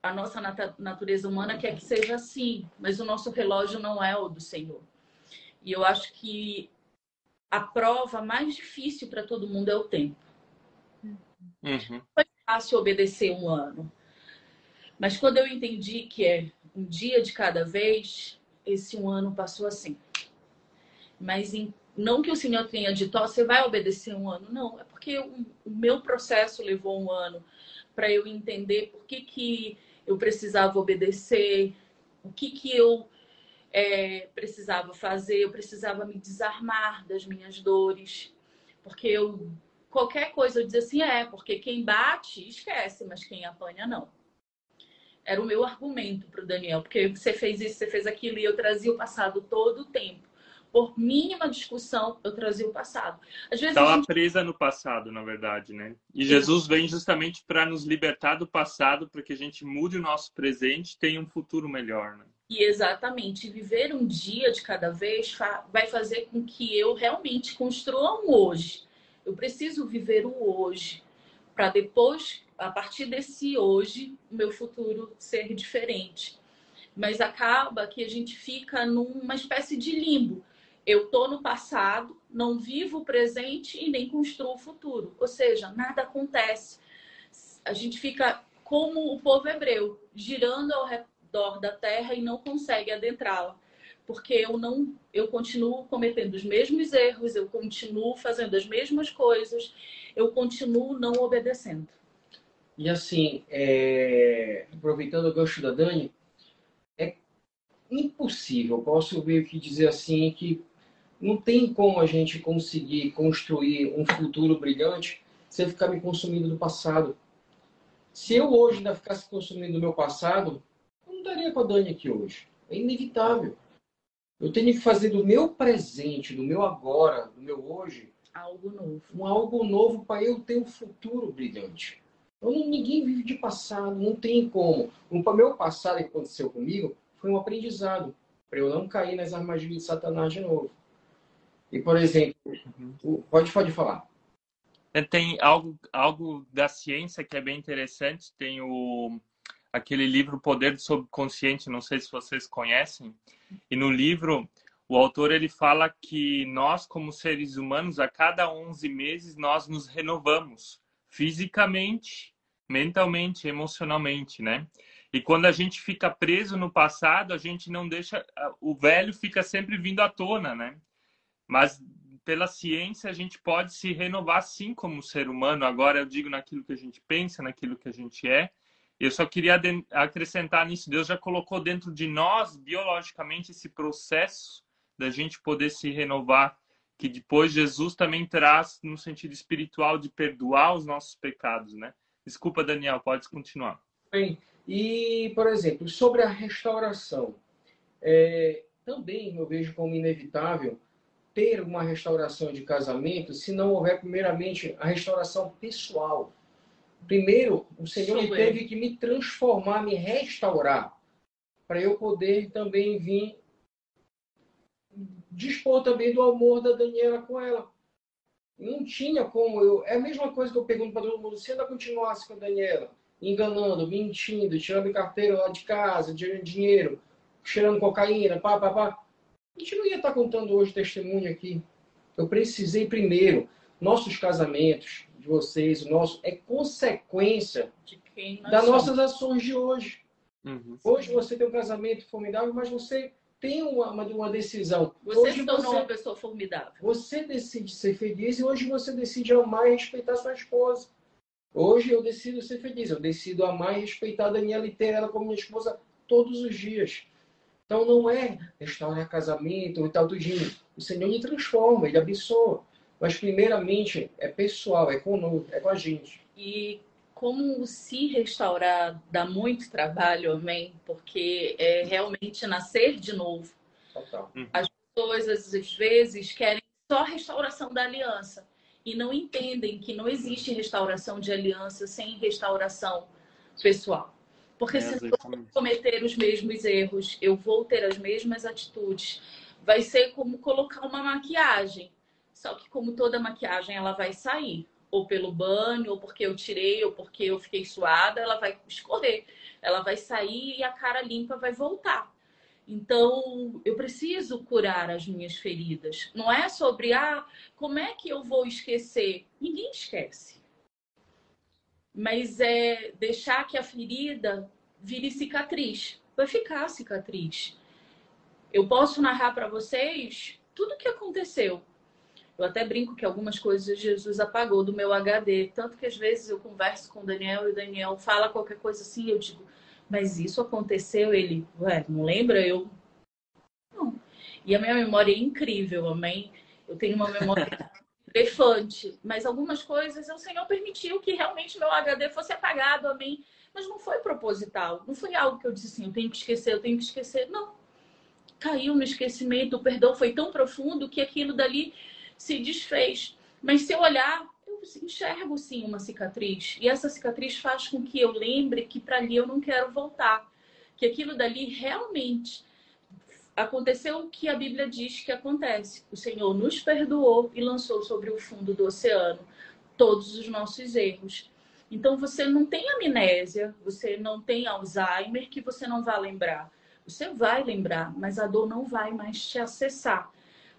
Speaker 3: a nossa natureza humana quer que seja assim, mas o nosso relógio não é o do Senhor. E eu acho que a prova mais difícil para todo mundo é o tempo. Uhum. Foi fácil obedecer um ano. Mas quando eu entendi que é um dia de cada vez, esse um ano passou assim. Mas em, não que o Senhor tenha dito, você vai obedecer um ano. Não, é porque o, o meu processo levou um ano para eu entender por que, que eu precisava obedecer, o que, que eu é, precisava fazer, eu precisava me desarmar das minhas dores, porque eu qualquer coisa eu dizia assim, é, porque quem bate esquece, mas quem apanha não. Era o meu argumento para o Daniel, porque você fez isso, você fez aquilo, e eu trazia o passado todo o tempo por mínima discussão, eu trazia o passado.
Speaker 2: Às vezes Estava gente... presa no passado, na verdade, né? E Jesus vem justamente para nos libertar do passado, para que a gente mude o nosso presente e tenha um futuro melhor, né?
Speaker 3: E exatamente, viver um dia de cada vez vai fazer com que eu realmente construa um hoje. Eu preciso viver o hoje para depois, a partir desse hoje, o meu futuro ser diferente. Mas acaba que a gente fica numa espécie de limbo. Eu tô no passado, não vivo o presente e nem construo o futuro. Ou seja, nada acontece. A gente fica como o povo hebreu, girando ao redor da terra e não consegue adentrá-la porque eu não eu continuo cometendo os mesmos erros, eu continuo fazendo as mesmas coisas, eu continuo não obedecendo.
Speaker 4: E assim, é... aproveitando o gancho da Dani, é impossível, posso ver que dizer assim que não tem como a gente conseguir construir um futuro brilhante sem ficar me consumindo do passado. Se eu hoje ainda ficasse consumindo do meu passado, eu não estaria com a Dani aqui hoje. É inevitável. Eu tenho que fazer do meu presente, do meu agora, do meu hoje,
Speaker 3: algo novo.
Speaker 4: Um algo novo para eu ter um futuro brilhante. Eu ninguém vive de passado, não tem como. O meu passado que aconteceu comigo foi um aprendizado para eu não cair nas armadilhas de Satanás de novo. E, por exemplo, uhum. pode, pode falar.
Speaker 2: É, tem algo, algo da ciência que é bem interessante. Tem o, aquele livro Poder do Subconsciente, não sei se vocês conhecem. E no livro, o autor ele fala que nós, como seres humanos, a cada 11 meses, nós nos renovamos fisicamente, mentalmente, emocionalmente, né? E quando a gente fica preso no passado, a gente não deixa. O velho fica sempre vindo à tona, né? Mas pela ciência, a gente pode se renovar sim como ser humano. Agora, eu digo naquilo que a gente pensa, naquilo que a gente é eu só queria acrescentar nisso, Deus já colocou dentro de nós, biologicamente, esse processo da gente poder se renovar, que depois Jesus também traz no sentido espiritual de perdoar os nossos pecados, né? Desculpa, Daniel, pode continuar.
Speaker 4: Bem, e, por exemplo, sobre a restauração, é, também eu vejo como inevitável ter uma restauração de casamento se não houver, primeiramente, a restauração pessoal. Primeiro, o Senhor teve que me transformar, me restaurar, para eu poder também vir dispor também do amor da Daniela com ela. Não tinha como eu. É a mesma coisa que eu pergunto para todo mundo: se ainda continuasse com a Daniela, enganando, mentindo, tirando carteira lá de casa, tirando dinheiro, cheirando cocaína, pá, pá, pá. A gente não ia estar contando hoje testemunho aqui. Eu precisei primeiro, nossos casamentos, de vocês, o nosso, é consequência das somos. nossas ações de hoje. Uhum. Hoje você tem um casamento formidável, mas você tem uma, uma decisão.
Speaker 3: Você hoje se tornou você, uma pessoa formidável.
Speaker 4: Você decide ser feliz e hoje você decide amar e respeitar sua esposa. Hoje eu decido ser feliz, eu decido amar e respeitar a Daniela e ter ela como minha esposa todos os dias. Então não é restaurar casamento e tal, tudinho. O Senhor me transforma, Ele abençoa. Mas, primeiramente, é pessoal, é conosco, é com a gente.
Speaker 3: E como se restaurar dá muito trabalho, amém? Porque é realmente nascer de novo. Total. Uhum. As pessoas, às vezes, querem só restauração da aliança e não entendem que não existe restauração de aliança sem restauração pessoal. Porque é, se eu cometer os mesmos erros, eu vou ter as mesmas atitudes. Vai ser como colocar uma maquiagem. Só que como toda maquiagem ela vai sair, ou pelo banho, ou porque eu tirei, ou porque eu fiquei suada, ela vai escorrer. Ela vai sair e a cara limpa vai voltar. Então, eu preciso curar as minhas feridas. Não é sobre, ah, como é que eu vou esquecer? Ninguém esquece. Mas é deixar que a ferida vire cicatriz. Vai ficar cicatriz. Eu posso narrar para vocês tudo o que aconteceu, eu até brinco que algumas coisas Jesus apagou do meu HD. Tanto que às vezes eu converso com o Daniel e o Daniel fala qualquer coisa assim, eu digo, mas isso aconteceu? Ele, ué, não lembra? Eu, não. E a minha memória é incrível, amém? Eu tenho uma memória elefante, mas algumas coisas o Senhor permitiu que realmente meu HD fosse apagado, amém? Mas não foi proposital, não foi algo que eu disse assim, eu tenho que esquecer, eu tenho que esquecer. Não. Caiu no esquecimento, o perdão foi tão profundo que aquilo dali se desfez. Mas se eu olhar, eu enxergo sim uma cicatriz. E essa cicatriz faz com que eu lembre que para ali eu não quero voltar. Que aquilo dali realmente aconteceu o que a Bíblia diz que acontece. O Senhor nos perdoou e lançou sobre o fundo do oceano todos os nossos erros. Então você não tem amnésia, você não tem Alzheimer que você não vai lembrar. Você vai lembrar, mas a dor não vai mais te acessar.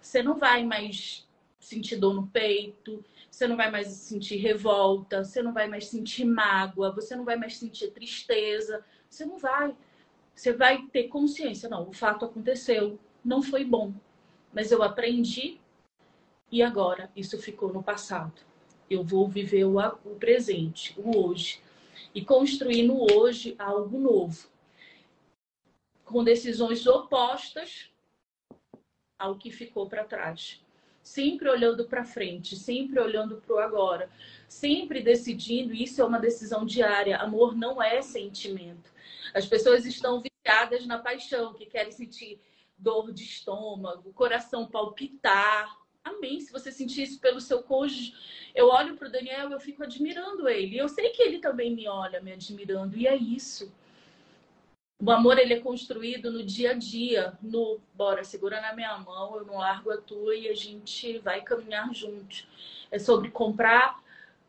Speaker 3: Você não vai mais sentir dor no peito, você não vai mais sentir revolta, você não vai mais sentir mágoa, você não vai mais sentir tristeza, você não vai. Você vai ter consciência, não, o fato aconteceu, não foi bom, mas eu aprendi e agora isso ficou no passado. Eu vou viver o, o presente, o hoje, e construir no hoje algo novo, com decisões opostas ao que ficou para trás. Sempre olhando para frente, sempre olhando para o agora, sempre decidindo. Isso é uma decisão diária. Amor não é sentimento. As pessoas estão viciadas na paixão, que querem sentir dor de estômago, coração palpitar. Amém. Se você sentir isso pelo seu cônjuge, eu olho para o Daniel, eu fico admirando ele. Eu sei que ele também me olha, me admirando. E é isso. O amor ele é construído no dia a dia, no bora, segura na minha mão, eu não largo a tua e a gente vai caminhar juntos. É sobre comprar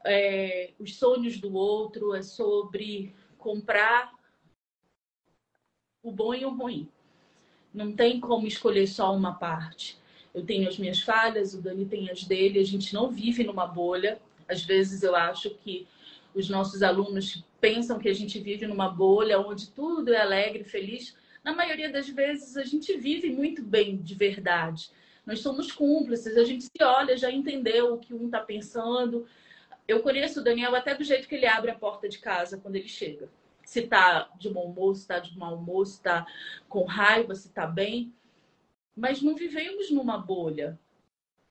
Speaker 3: é, os sonhos do outro, é sobre comprar o bom e o ruim. Não tem como escolher só uma parte. Eu tenho as minhas falhas, o Dani tem as dele, a gente não vive numa bolha. Às vezes eu acho que os nossos alunos pensam que a gente vive numa bolha onde tudo é alegre, feliz. Na maioria das vezes a gente vive muito bem de verdade. Nós somos cúmplices, a gente se olha, já entendeu o que um está pensando. Eu conheço o Daniel até do jeito que ele abre a porta de casa quando ele chega se tá de bom humor, se tá de mau humor, se tá com raiva, se tá bem. Mas não vivemos numa bolha.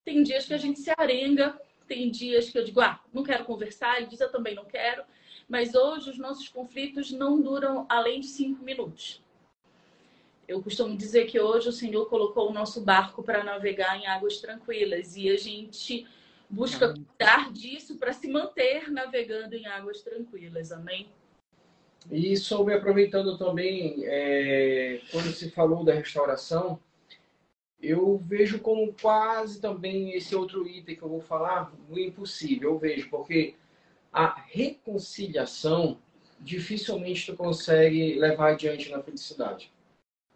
Speaker 3: Tem dias que a gente se arenga, tem dias que eu digo, ah, não quero conversar, ele diz, eu também não quero. Mas hoje os nossos conflitos não duram além de cinco minutos. Eu costumo dizer que hoje o Senhor colocou o nosso barco para navegar em águas tranquilas e a gente busca cuidar disso para se manter navegando em águas tranquilas. Amém?
Speaker 4: E sobre, aproveitando também, é, quando se falou da restauração, eu vejo como quase também esse outro item que eu vou falar, o impossível, eu vejo, porque a reconciliação dificilmente tu consegue levar adiante na felicidade.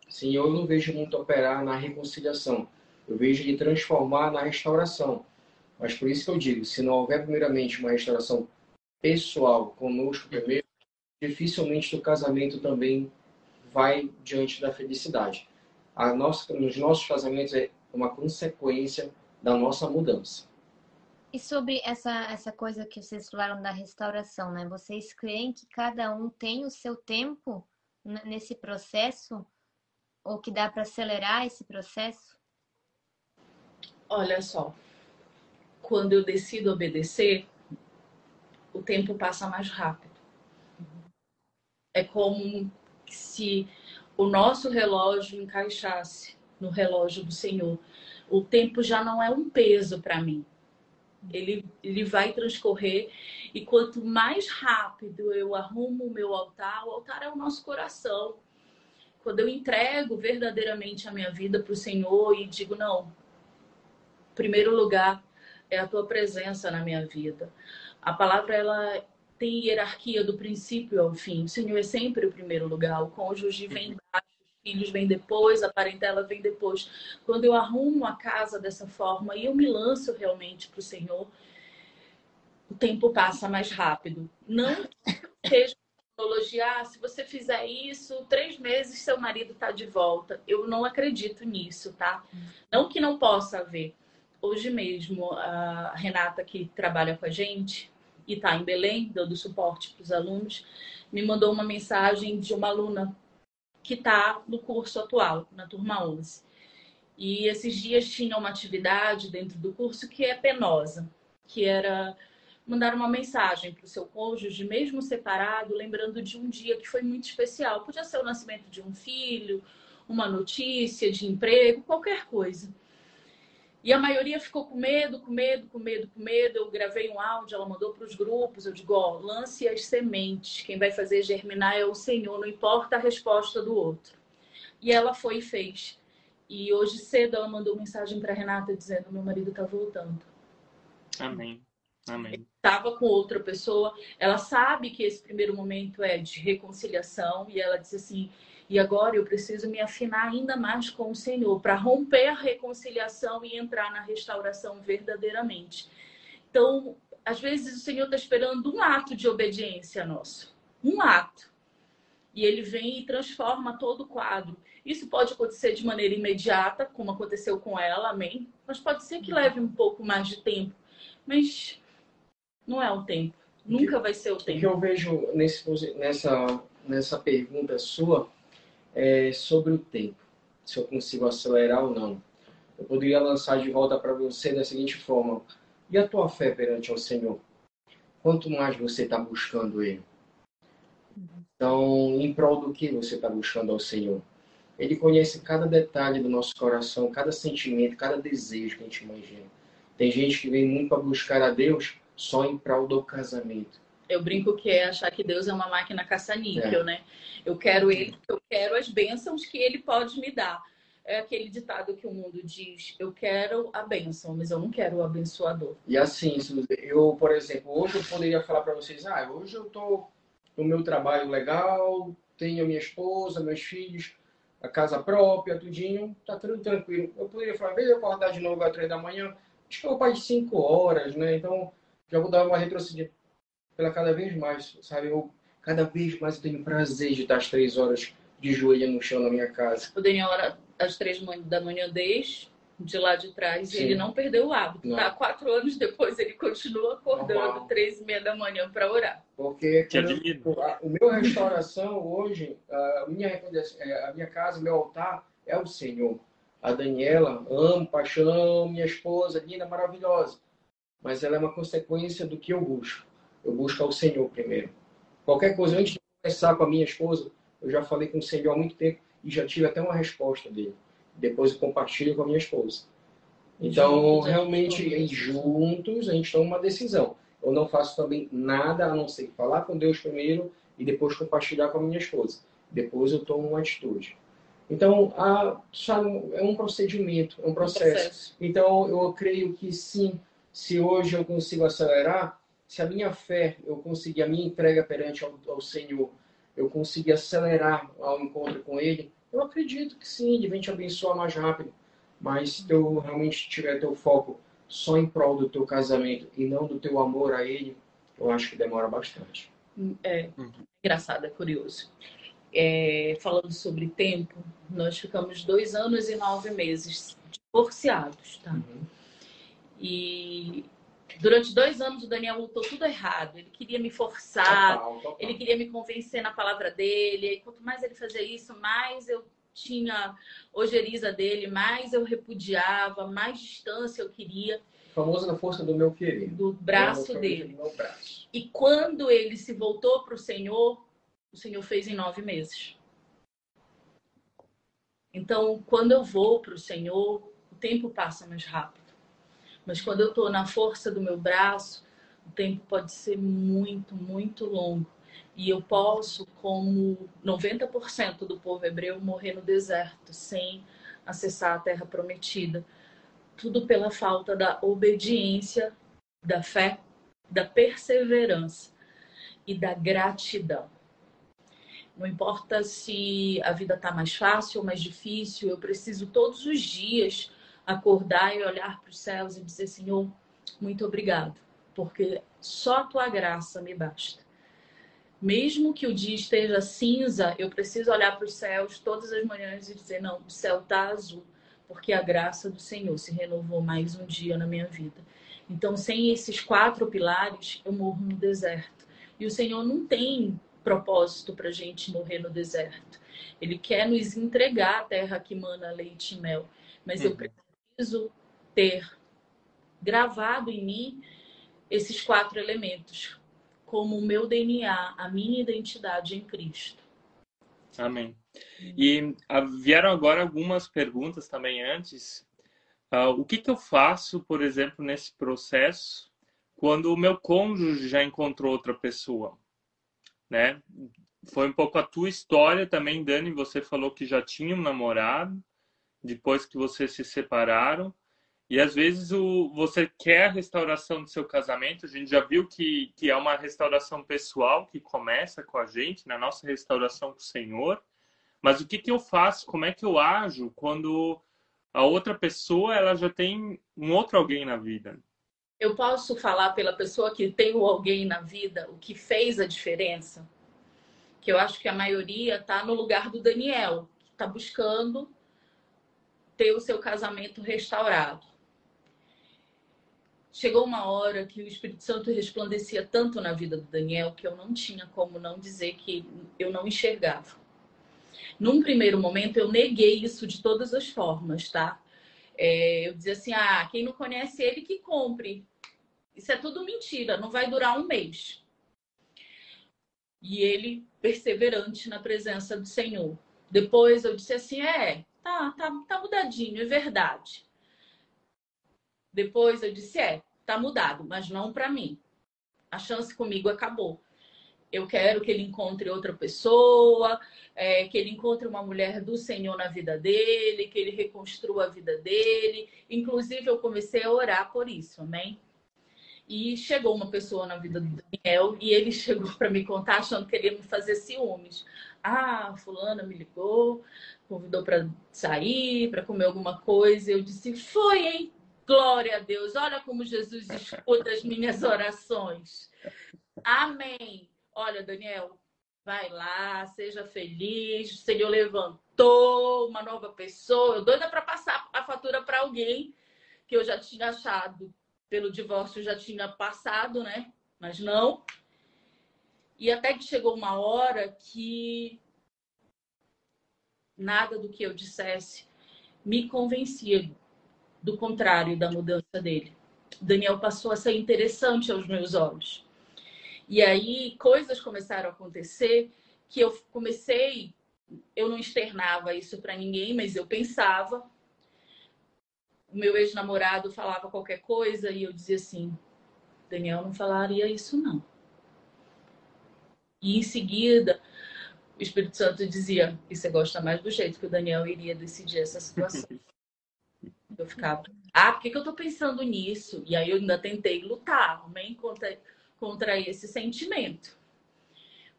Speaker 4: Sim, eu não vejo muito operar na reconciliação. Eu vejo ele transformar na restauração. Mas por isso que eu digo, se não houver primeiramente uma restauração pessoal conosco primeiro, dificilmente o casamento também vai diante da felicidade. A nossa, nos nossos casamentos é uma consequência da nossa mudança.
Speaker 1: E sobre essa, essa coisa que vocês falaram da restauração, né? Vocês creem que cada um tem o seu tempo nesse processo? Ou que dá para acelerar esse processo?
Speaker 3: Olha só, quando eu decido obedecer, o tempo passa mais rápido. É como se o nosso relógio encaixasse no relógio do Senhor. O tempo já não é um peso para mim. Ele, ele vai transcorrer e quanto mais rápido eu arrumo o meu altar, o altar é o nosso coração. Quando eu entrego verdadeiramente a minha vida para o Senhor e digo, não, primeiro lugar é a tua presença na minha vida. A palavra ela tem hierarquia do princípio ao fim. O Senhor é sempre o primeiro lugar. O cônjuge vem uhum. Filhos vêm depois, a parentela vem depois. Quando eu arrumo a casa dessa forma e eu me lanço realmente para o Senhor, o tempo passa mais rápido. Não seja tecnologia, ah, se você fizer isso, três meses seu marido está de volta. Eu não acredito nisso, tá? Não que não possa haver. Hoje mesmo, a Renata, que trabalha com a gente, e está em Belém, dando suporte para os alunos, me mandou uma mensagem de uma aluna que está no curso atual, na turma 11. E esses dias tinha uma atividade dentro do curso que é penosa, que era mandar uma mensagem para o seu cônjuge, mesmo separado, lembrando de um dia que foi muito especial. Podia ser o nascimento de um filho, uma notícia de emprego, qualquer coisa. E a maioria ficou com medo, com medo, com medo, com medo. Eu gravei um áudio, ela mandou para os grupos. Eu digo: ó, lance as sementes. Quem vai fazer germinar é o Senhor, não importa a resposta do outro. E ela foi e fez. E hoje cedo ela mandou mensagem para Renata dizendo: meu marido está voltando.
Speaker 2: Amém. Amém.
Speaker 3: Estava com outra pessoa, ela sabe que esse primeiro momento é de reconciliação e ela disse assim: e agora eu preciso me afinar ainda mais com o Senhor para romper a reconciliação e entrar na restauração verdadeiramente. Então, às vezes o Senhor está esperando um ato de obediência nosso, um ato. E ele vem e transforma todo o quadro. Isso pode acontecer de maneira imediata, como aconteceu com ela, amém? Mas pode ser que leve um pouco mais de tempo. Mas não é o tempo. Nunca vai ser o tempo.
Speaker 4: O que eu vejo nesse, nessa, nessa pergunta sua é sobre o tempo. Se eu consigo acelerar ou não. Eu poderia lançar de volta para você da seguinte forma: e a tua fé perante o Senhor? Quanto mais você está buscando Ele? Então, em prol do que você está buscando ao Senhor? Ele conhece cada detalhe do nosso coração, cada sentimento, cada desejo que a gente imagina. Tem gente que vem muito para buscar a Deus só em prol do casamento.
Speaker 3: Eu brinco que é achar que Deus é uma máquina caça-níquel, é. né? Eu quero ele, eu quero as bênçãos que ele pode me dar. É aquele ditado que o mundo diz: eu quero a bênção, mas eu não quero o abençoador.
Speaker 4: E assim, eu, por exemplo, hoje eu poderia falar para vocês: ah, hoje eu tô no meu trabalho legal, tenho minha esposa, meus filhos, a casa própria, tudinho, tá tudo tranquilo. Eu poderia falar: vez eu acordar de novo às três da manhã, acho que eu vou cinco horas, né? Então já vou dar uma retrocedida pela cada vez mais, sabe? Eu, cada vez mais eu tenho prazer de estar às três horas de joelho no chão na minha casa.
Speaker 3: O Daniel era às três da manhã desde de lá de trás Sim. e ele não perdeu o hábito. Não. Tá? Quatro anos depois ele continua acordando Normal. três e meia da manhã para orar.
Speaker 4: Porque eu, o meu restauração hoje, a minha, é, a minha casa, meu altar é o Senhor. A Daniela, amo, paixão, minha esposa, linda, maravilhosa mas ela é uma consequência do que eu busco. Eu busco ao Senhor primeiro. Qualquer coisa, antes de conversar com a minha esposa, eu já falei com o Senhor há muito tempo e já tive até uma resposta dele. Depois eu compartilho com a minha esposa. Então, juntos, realmente, juntos a gente toma uma decisão. Eu não faço também nada a não ser falar com Deus primeiro e depois compartilhar com a minha esposa. Depois eu tomo uma atitude. Então, a, sabe, é um procedimento, é um processo. um processo. Então, eu creio que sim, se hoje eu consigo acelerar, se a minha fé, eu conseguir, a minha entrega perante ao, ao Senhor, eu conseguir acelerar ao encontro com Ele, eu acredito que sim, Ele vem te abençoar mais rápido. Mas se eu realmente tiver teu foco só em prol do teu casamento e não do teu amor a Ele, eu acho que demora bastante.
Speaker 3: É uhum. engraçado, é curioso. É, falando sobre tempo, nós ficamos dois anos e nove meses divorciados, tá? Uhum. E durante dois anos o Daniel lutou tudo errado. Ele queria me forçar, total, total. ele queria me convencer na palavra dele. E quanto mais ele fazia isso, mais eu tinha ojeriza dele, mais eu repudiava, mais distância eu queria.
Speaker 4: Famoso na força do meu querido.
Speaker 3: Do braço dele. Braço. E quando ele se voltou para o Senhor, o Senhor fez em nove meses. Então, quando eu vou para o Senhor, o tempo passa mais rápido. Mas quando eu estou na força do meu braço, o tempo pode ser muito, muito longo. E eu posso, como 90% do povo hebreu, morrer no deserto, sem acessar a terra prometida. Tudo pela falta da obediência, da fé, da perseverança e da gratidão. Não importa se a vida está mais fácil ou mais difícil, eu preciso todos os dias acordar e olhar para os céus e dizer: Senhor, muito obrigado, porque só a tua graça me basta. Mesmo que o dia esteja cinza, eu preciso olhar para os céus todas as manhãs e dizer: Não, o céu está azul, porque a graça do Senhor se renovou mais um dia na minha vida. Então, sem esses quatro pilares, eu morro no deserto. E o Senhor não tem propósito para a gente morrer no deserto. Ele quer nos entregar a terra que mana leite e mel. Mas uhum. eu preciso ter gravado em mim esses quatro elementos como o meu DNA, a minha identidade em Cristo.
Speaker 2: Amém. E ah, vieram agora algumas perguntas também antes. Uh, o que, que eu faço, por exemplo, nesse processo, quando o meu cônjuge já encontrou outra pessoa? Né? Foi um pouco a tua história também, Dani. Você falou que já tinha um namorado depois que vocês se separaram. E às vezes o, você quer a restauração do seu casamento. A gente já viu que, que é uma restauração pessoal que começa com a gente, na nossa restauração com o Senhor. Mas o que, que eu faço? Como é que eu ajo quando a outra pessoa ela já tem um outro alguém na vida?
Speaker 3: Eu posso falar pela pessoa que tem o alguém na vida, o que fez a diferença? Que eu acho que a maioria está no lugar do Daniel, que está buscando ter o seu casamento restaurado. Chegou uma hora que o Espírito Santo resplandecia tanto na vida do Daniel que eu não tinha como não dizer que eu não enxergava. Num primeiro momento, eu neguei isso de todas as formas, tá? É, eu dizia assim: ah, quem não conhece ele que compre. Isso é tudo mentira, não vai durar um mês. E ele, perseverante na presença do Senhor. Depois eu disse assim: é, tá, tá, tá mudadinho, é verdade. Depois eu disse: é, tá mudado, mas não para mim. A chance comigo acabou. Eu quero que ele encontre outra pessoa, é, que ele encontre uma mulher do Senhor na vida dele, que ele reconstrua a vida dele. Inclusive, eu comecei a orar por isso, amém? E chegou uma pessoa na vida do Daniel e ele chegou para me contar achando que ele ia me fazer ciúmes. Ah, fulana me ligou, convidou para sair, para comer alguma coisa. Eu disse: "Foi, hein? Glória a Deus. Olha como Jesus escuta as minhas orações. Amém. Olha, Daniel, vai lá, seja feliz. O Senhor levantou uma nova pessoa. Eu doida para passar a fatura para alguém que eu já tinha achado pelo divórcio já tinha passado, né? Mas não. E até que chegou uma hora que nada do que eu dissesse me convencia do contrário da mudança dele. Daniel passou a ser interessante aos meus olhos. E aí coisas começaram a acontecer que eu comecei, eu não externava isso para ninguém, mas eu pensava, o meu ex-namorado falava qualquer coisa e eu dizia assim: Daniel não falaria isso, não. E em seguida, o Espírito Santo dizia: E você gosta mais do jeito que o Daniel iria decidir essa situação? eu ficava: Ah, por que, que eu tô pensando nisso? E aí eu ainda tentei lutar também contra, contra esse sentimento.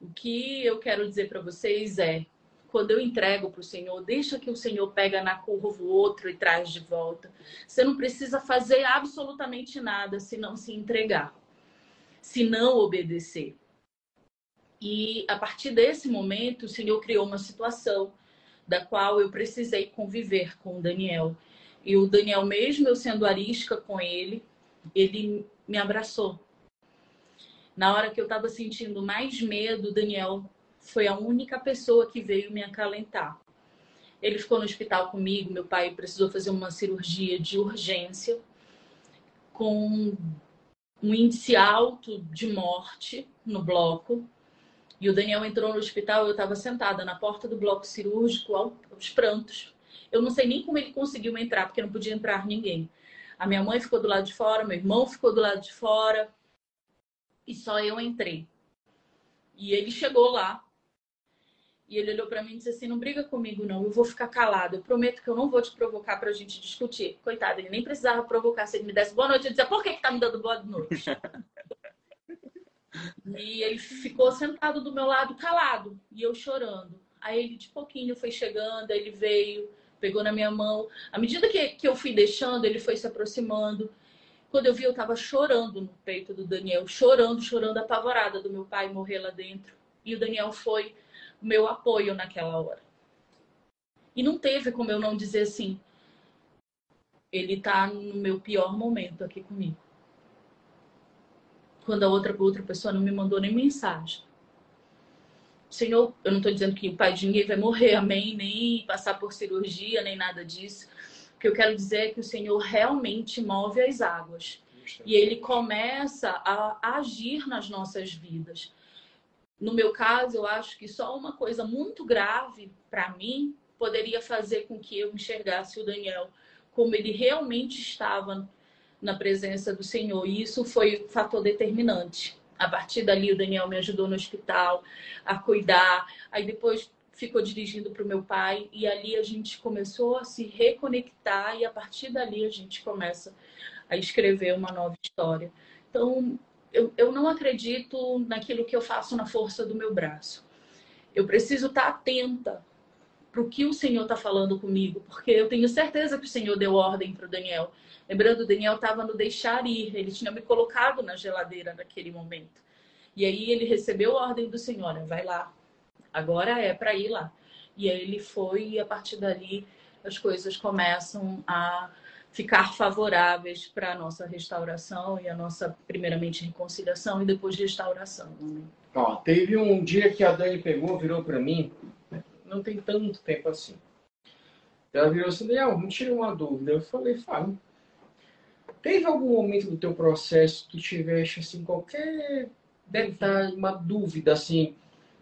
Speaker 3: O que eu quero dizer para vocês é: quando eu entrego para o Senhor, deixa que o Senhor pega na curva o outro e traz de volta. Você não precisa fazer absolutamente nada se não se entregar, se não obedecer. E a partir desse momento, o Senhor criou uma situação da qual eu precisei conviver com o Daniel. E o Daniel, mesmo eu sendo arisca com ele, ele me abraçou. Na hora que eu estava sentindo mais medo, o Daniel foi a única pessoa que veio me acalentar. Ele ficou no hospital comigo, meu pai precisou fazer uma cirurgia de urgência com um índice alto de morte no bloco. E o Daniel entrou no hospital, eu estava sentada na porta do bloco cirúrgico, aos prantos. Eu não sei nem como ele conseguiu entrar, porque não podia entrar ninguém. A minha mãe ficou do lado de fora, meu irmão ficou do lado de fora, e só eu entrei. E ele chegou lá, e ele olhou para mim e disse assim: Não briga comigo, não, eu vou ficar calado. Eu prometo que eu não vou te provocar para a gente discutir. Coitado, ele nem precisava provocar. Se ele me desse boa noite, eu dizia: Por que, que tá me dando boa noite? e ele ficou sentado do meu lado, calado, e eu chorando. Aí ele, de pouquinho, foi chegando, ele veio, pegou na minha mão. À medida que, que eu fui deixando, ele foi se aproximando. Quando eu vi, eu tava chorando no peito do Daniel, chorando, chorando, apavorada do meu pai morrer lá dentro. E o Daniel foi o meu apoio naquela hora. E não teve como eu não dizer assim, ele está no meu pior momento aqui comigo. Quando a outra, outra pessoa não me mandou nem mensagem. Senhor, eu não estou dizendo que o pai de ninguém vai morrer, amém, nem passar por cirurgia, nem nada disso. O que eu quero dizer é que o Senhor realmente move as águas. E ele começa a agir nas nossas vidas. No meu caso, eu acho que só uma coisa muito grave para mim poderia fazer com que eu enxergasse o Daniel como ele realmente estava na presença do Senhor. E isso foi o fator determinante. A partir dali, o Daniel me ajudou no hospital a cuidar. Aí depois ficou dirigindo para o meu pai e ali a gente começou a se reconectar e a partir dali a gente começa a escrever uma nova história. Então, eu, eu não acredito naquilo que eu faço na força do meu braço. Eu preciso estar atenta para o que o Senhor está falando comigo, porque eu tenho certeza que o Senhor deu ordem para o Daniel. Lembrando, o Daniel estava no deixar ir, ele tinha me colocado na geladeira naquele momento. E aí ele recebeu a ordem do Senhor, vai lá, agora é para ir lá. E aí ele foi e a partir dali as coisas começam a ficar favoráveis para a nossa restauração e a nossa, primeiramente, reconciliação e depois restauração. Né?
Speaker 4: Ó, teve um dia que a Dani pegou, virou para mim, não tem tanto tempo assim. Ela virou assim, Daniel, me tira uma dúvida. Eu falei, fala. Teve algum momento do teu processo que tu tivesse, assim, qualquer detalhe, uma dúvida, assim,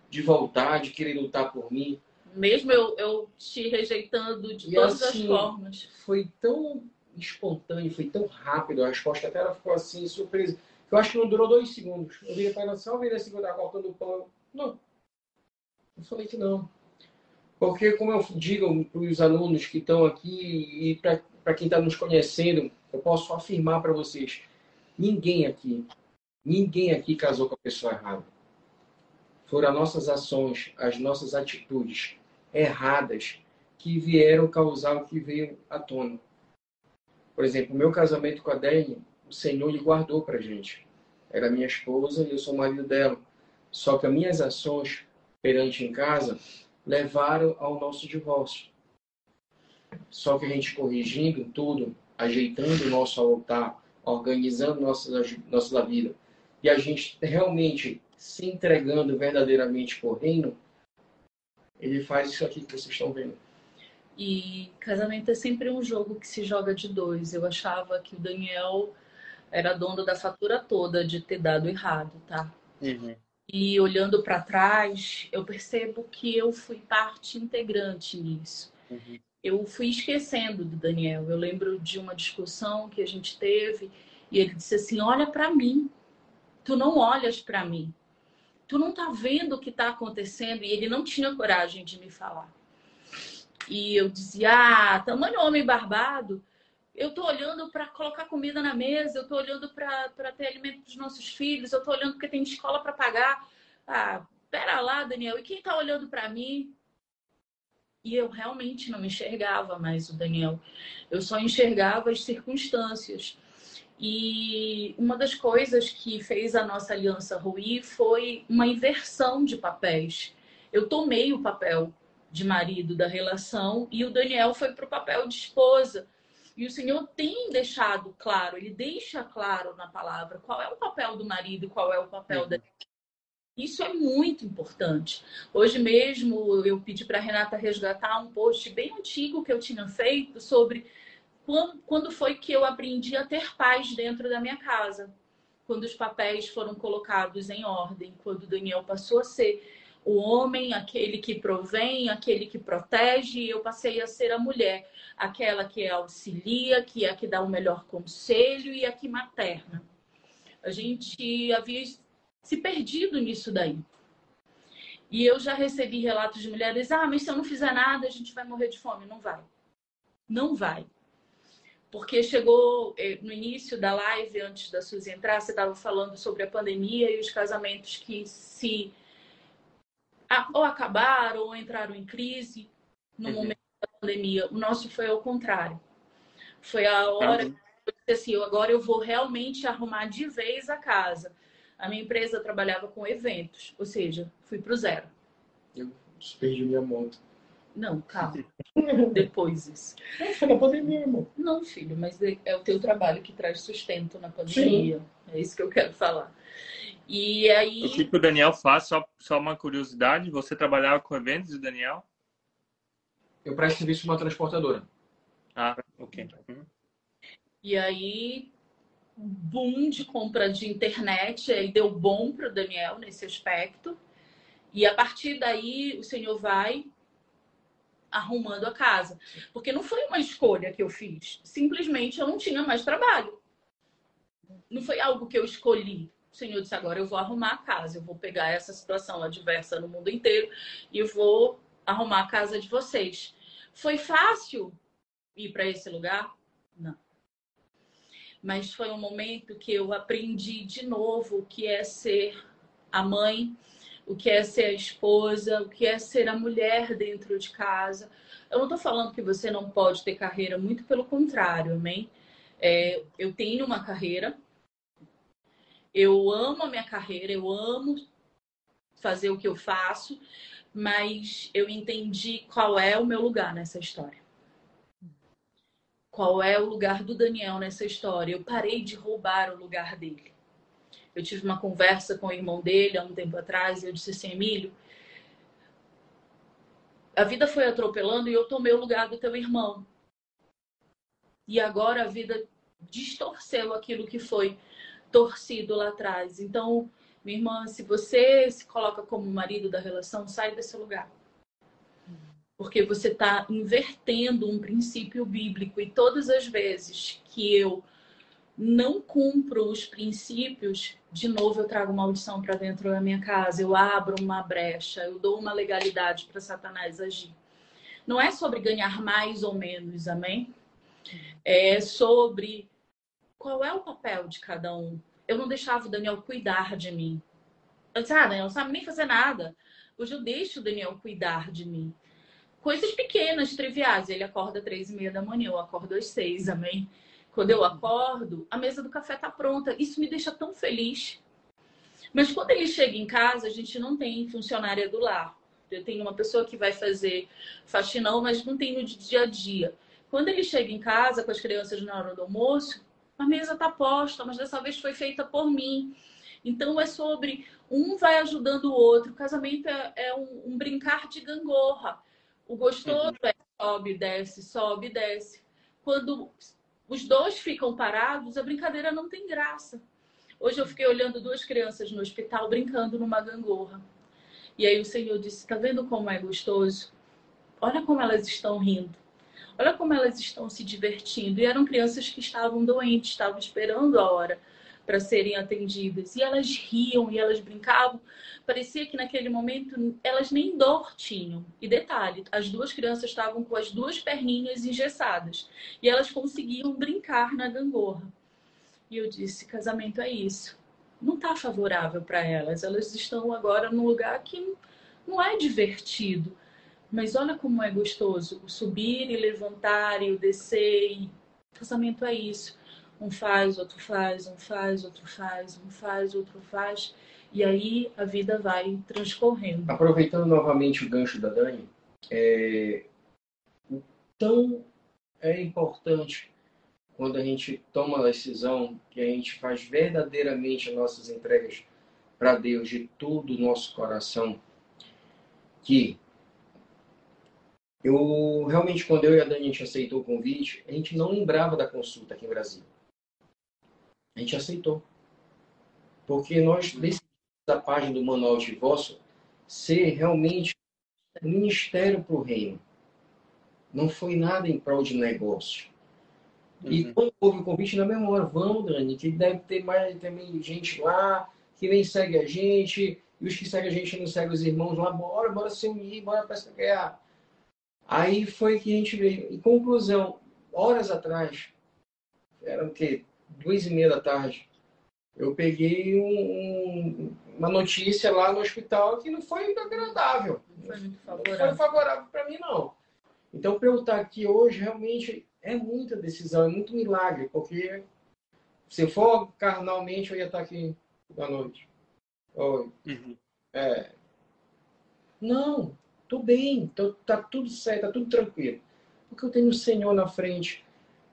Speaker 4: de voltar, de querer lutar por mim?
Speaker 3: Mesmo eu, eu te rejeitando de e todas assim, as formas.
Speaker 4: Foi tão espontâneo, foi tão rápido a resposta, até ela ficou assim, surpresa. Eu acho que não durou dois segundos. Eu virei para ela assim, eu virei assim, quando cortando o pão. Não. Eu falei que não. Porque, como eu digo para os alunos que estão aqui e para quem está nos conhecendo, eu posso afirmar para vocês: ninguém aqui, ninguém aqui casou com a pessoa errada. Foram as nossas ações, as nossas atitudes erradas que vieram causar o que veio à tona. Por exemplo, o meu casamento com a Dani, o Senhor lhe guardou para gente. Era minha esposa e eu sou marido dela. Só que as minhas ações perante em casa levaram ao nosso divórcio. Só que a gente corrigindo tudo, ajeitando o nosso altar, organizando nossa, nossa vida, e a gente realmente se entregando verdadeiramente por reino, ele faz isso aqui que vocês estão vendo.
Speaker 3: E casamento é sempre um jogo que se joga de dois. Eu achava que o Daniel era dono da fatura toda de ter dado errado, tá? Uhum. E olhando para trás, eu percebo que eu fui parte integrante nisso. Uhum. Eu fui esquecendo do Daniel. Eu lembro de uma discussão que a gente teve e ele disse assim: Olha para mim, tu não olhas para mim, tu não tá vendo o que está acontecendo. E ele não tinha coragem de me falar. E eu dizia, ah, tamanho homem barbado, eu tô olhando para colocar comida na mesa, eu tô olhando para ter alimento para os nossos filhos, eu tô olhando porque tem escola para pagar. Ah, pera lá, Daniel, e quem tá olhando para mim? E eu realmente não me enxergava mais o Daniel. Eu só enxergava as circunstâncias. E uma das coisas que fez a nossa aliança ruir foi uma inversão de papéis. Eu tomei o papel de marido da relação e o Daniel foi para o papel de esposa. E o Senhor tem deixado claro, ele deixa claro na palavra qual é o papel do marido qual é o papel uhum. da isso é muito importante. Hoje mesmo eu pedi para a Renata resgatar um post bem antigo que eu tinha feito sobre quando foi que eu aprendi a ter paz dentro da minha casa. Quando os papéis foram colocados em ordem, quando Daniel passou a ser o homem, aquele que provém, aquele que protege, e eu passei a ser a mulher, aquela que auxilia, que é a que dá o melhor conselho e a que materna. A gente havia se perdido nisso daí. E eu já recebi relatos de mulheres: ah, mas se eu não fizer nada, a gente vai morrer de fome. Não vai. Não vai. Porque chegou eh, no início da live, antes da Suzy entrar, você estava falando sobre a pandemia e os casamentos que se ou acabaram ou entraram em crise no uhum. momento da pandemia. O nosso foi ao contrário. Foi a hora uhum. que eu disse assim, agora eu vou realmente arrumar de vez a casa. A minha empresa trabalhava com eventos, ou seja, fui para o zero.
Speaker 4: Eu perdi minha moto.
Speaker 3: Não, calma. Depois isso.
Speaker 4: foi na pandemia, irmão.
Speaker 3: Não, filho, mas é, é o teu trabalho que traz sustento na pandemia. Sim. É isso que eu quero falar. E aí.
Speaker 2: O que, que o Daniel faz? Só, só uma curiosidade: você trabalhava com eventos, Daniel?
Speaker 4: Eu presto serviço uma transportadora.
Speaker 2: Ah, ok. Uhum.
Speaker 3: E aí, boom de compra de internet, aí deu bom para o Daniel nesse aspecto. E a partir daí, o Senhor vai arrumando a casa. Porque não foi uma escolha que eu fiz. Simplesmente eu não tinha mais trabalho. Não foi algo que eu escolhi o Senhor disse: agora eu vou arrumar a casa, eu vou pegar essa situação adversa no mundo inteiro e vou arrumar a casa de vocês. Foi fácil ir para esse lugar? Não. Mas foi um momento que eu aprendi de novo o que é ser a mãe, o que é ser a esposa, o que é ser a mulher dentro de casa. Eu não estou falando que você não pode ter carreira, muito pelo contrário, amém? É, eu tenho uma carreira, eu amo a minha carreira, eu amo fazer o que eu faço, mas eu entendi qual é o meu lugar nessa história. Qual é o lugar do Daniel nessa história? Eu parei de roubar o lugar dele. Eu tive uma conversa com o irmão dele há um tempo atrás e eu disse assim, Emílio, a vida foi atropelando e eu tomei o lugar do teu irmão. E agora a vida distorceu aquilo que foi torcido lá atrás. Então, minha irmã, se você se coloca como marido da relação, sai desse lugar. Porque você está invertendo um princípio bíblico. E todas as vezes que eu não cumpro os princípios, de novo eu trago maldição para dentro da minha casa. Eu abro uma brecha, eu dou uma legalidade para Satanás agir. Não é sobre ganhar mais ou menos, amém? É sobre qual é o papel de cada um eu não deixava o Daniel cuidar de mim. Eu disse, ah, Daniel não sabe nem fazer nada. Hoje eu deixo o Daniel cuidar de mim. Coisas pequenas, triviais. Ele acorda às três e meia da manhã, eu acordo às seis, amém? Quando eu acordo, a mesa do café tá pronta. Isso me deixa tão feliz. Mas quando ele chega em casa, a gente não tem funcionária do lar. Eu tenho uma pessoa que vai fazer faxinão, mas não tem no dia a dia. Quando ele chega em casa com as crianças na hora do almoço, a mesa está posta, mas dessa vez foi feita por mim. Então é sobre um vai ajudando o outro. O casamento é, é um, um, brincar de gangorra. O gostoso é sobe, desce, sobe, desce. Quando os dois ficam parados, a brincadeira não tem graça. Hoje eu fiquei olhando duas crianças no hospital brincando numa gangorra. E aí o Senhor disse: Tá vendo como é gostoso? Olha como elas estão rindo. Olha como elas estão se divertindo. E eram crianças que estavam doentes, estavam esperando a hora para serem atendidas. E elas riam e elas brincavam. Parecia que naquele momento elas nem dor tinham. E detalhe, as duas crianças estavam com as duas perninhas engessadas. E elas conseguiam brincar na gangorra. E eu disse: casamento é isso. Não está favorável para elas. Elas estão agora num lugar que não é divertido. Mas olha como é gostoso o subir e levantar e o descer. E... Casamento é isso. Um faz, outro faz, um faz, outro faz, um faz, outro faz. E aí a vida vai transcorrendo.
Speaker 4: Aproveitando novamente o gancho da Dani, é... o tão é importante quando a gente toma a decisão que a gente faz verdadeiramente as nossas entregas para Deus de todo o nosso coração, que eu realmente, quando eu e a Dani a gente aceitou o convite, a gente não lembrava da consulta aqui em Brasília. A gente aceitou. Porque nós decidimos a página do Manual de Divórcio ser realmente ministério para o reino. Não foi nada em prol de negócio. Uhum. E quando houve o convite, na memória, vamos, Dani, que deve ter mais também gente lá que nem segue a gente, e os que seguem a gente não seguem os irmãos lá, bora, bora se unir, bora para essa guerra. Aí foi que a gente veio. Em conclusão, horas atrás, eram o quê? Duas e meia da tarde, eu peguei um, um, uma notícia lá no hospital que não foi agradável.
Speaker 3: Não foi muito favorável.
Speaker 4: Não foi favorável para mim, não. Então, para eu estar aqui hoje, realmente é muita decisão, é muito milagre, porque se for carnalmente, eu ia estar aqui da noite. Oi. Uhum. É. Não, Tô bem, tô, tá tudo certo, tá tudo tranquilo. Porque eu tenho o Senhor na frente.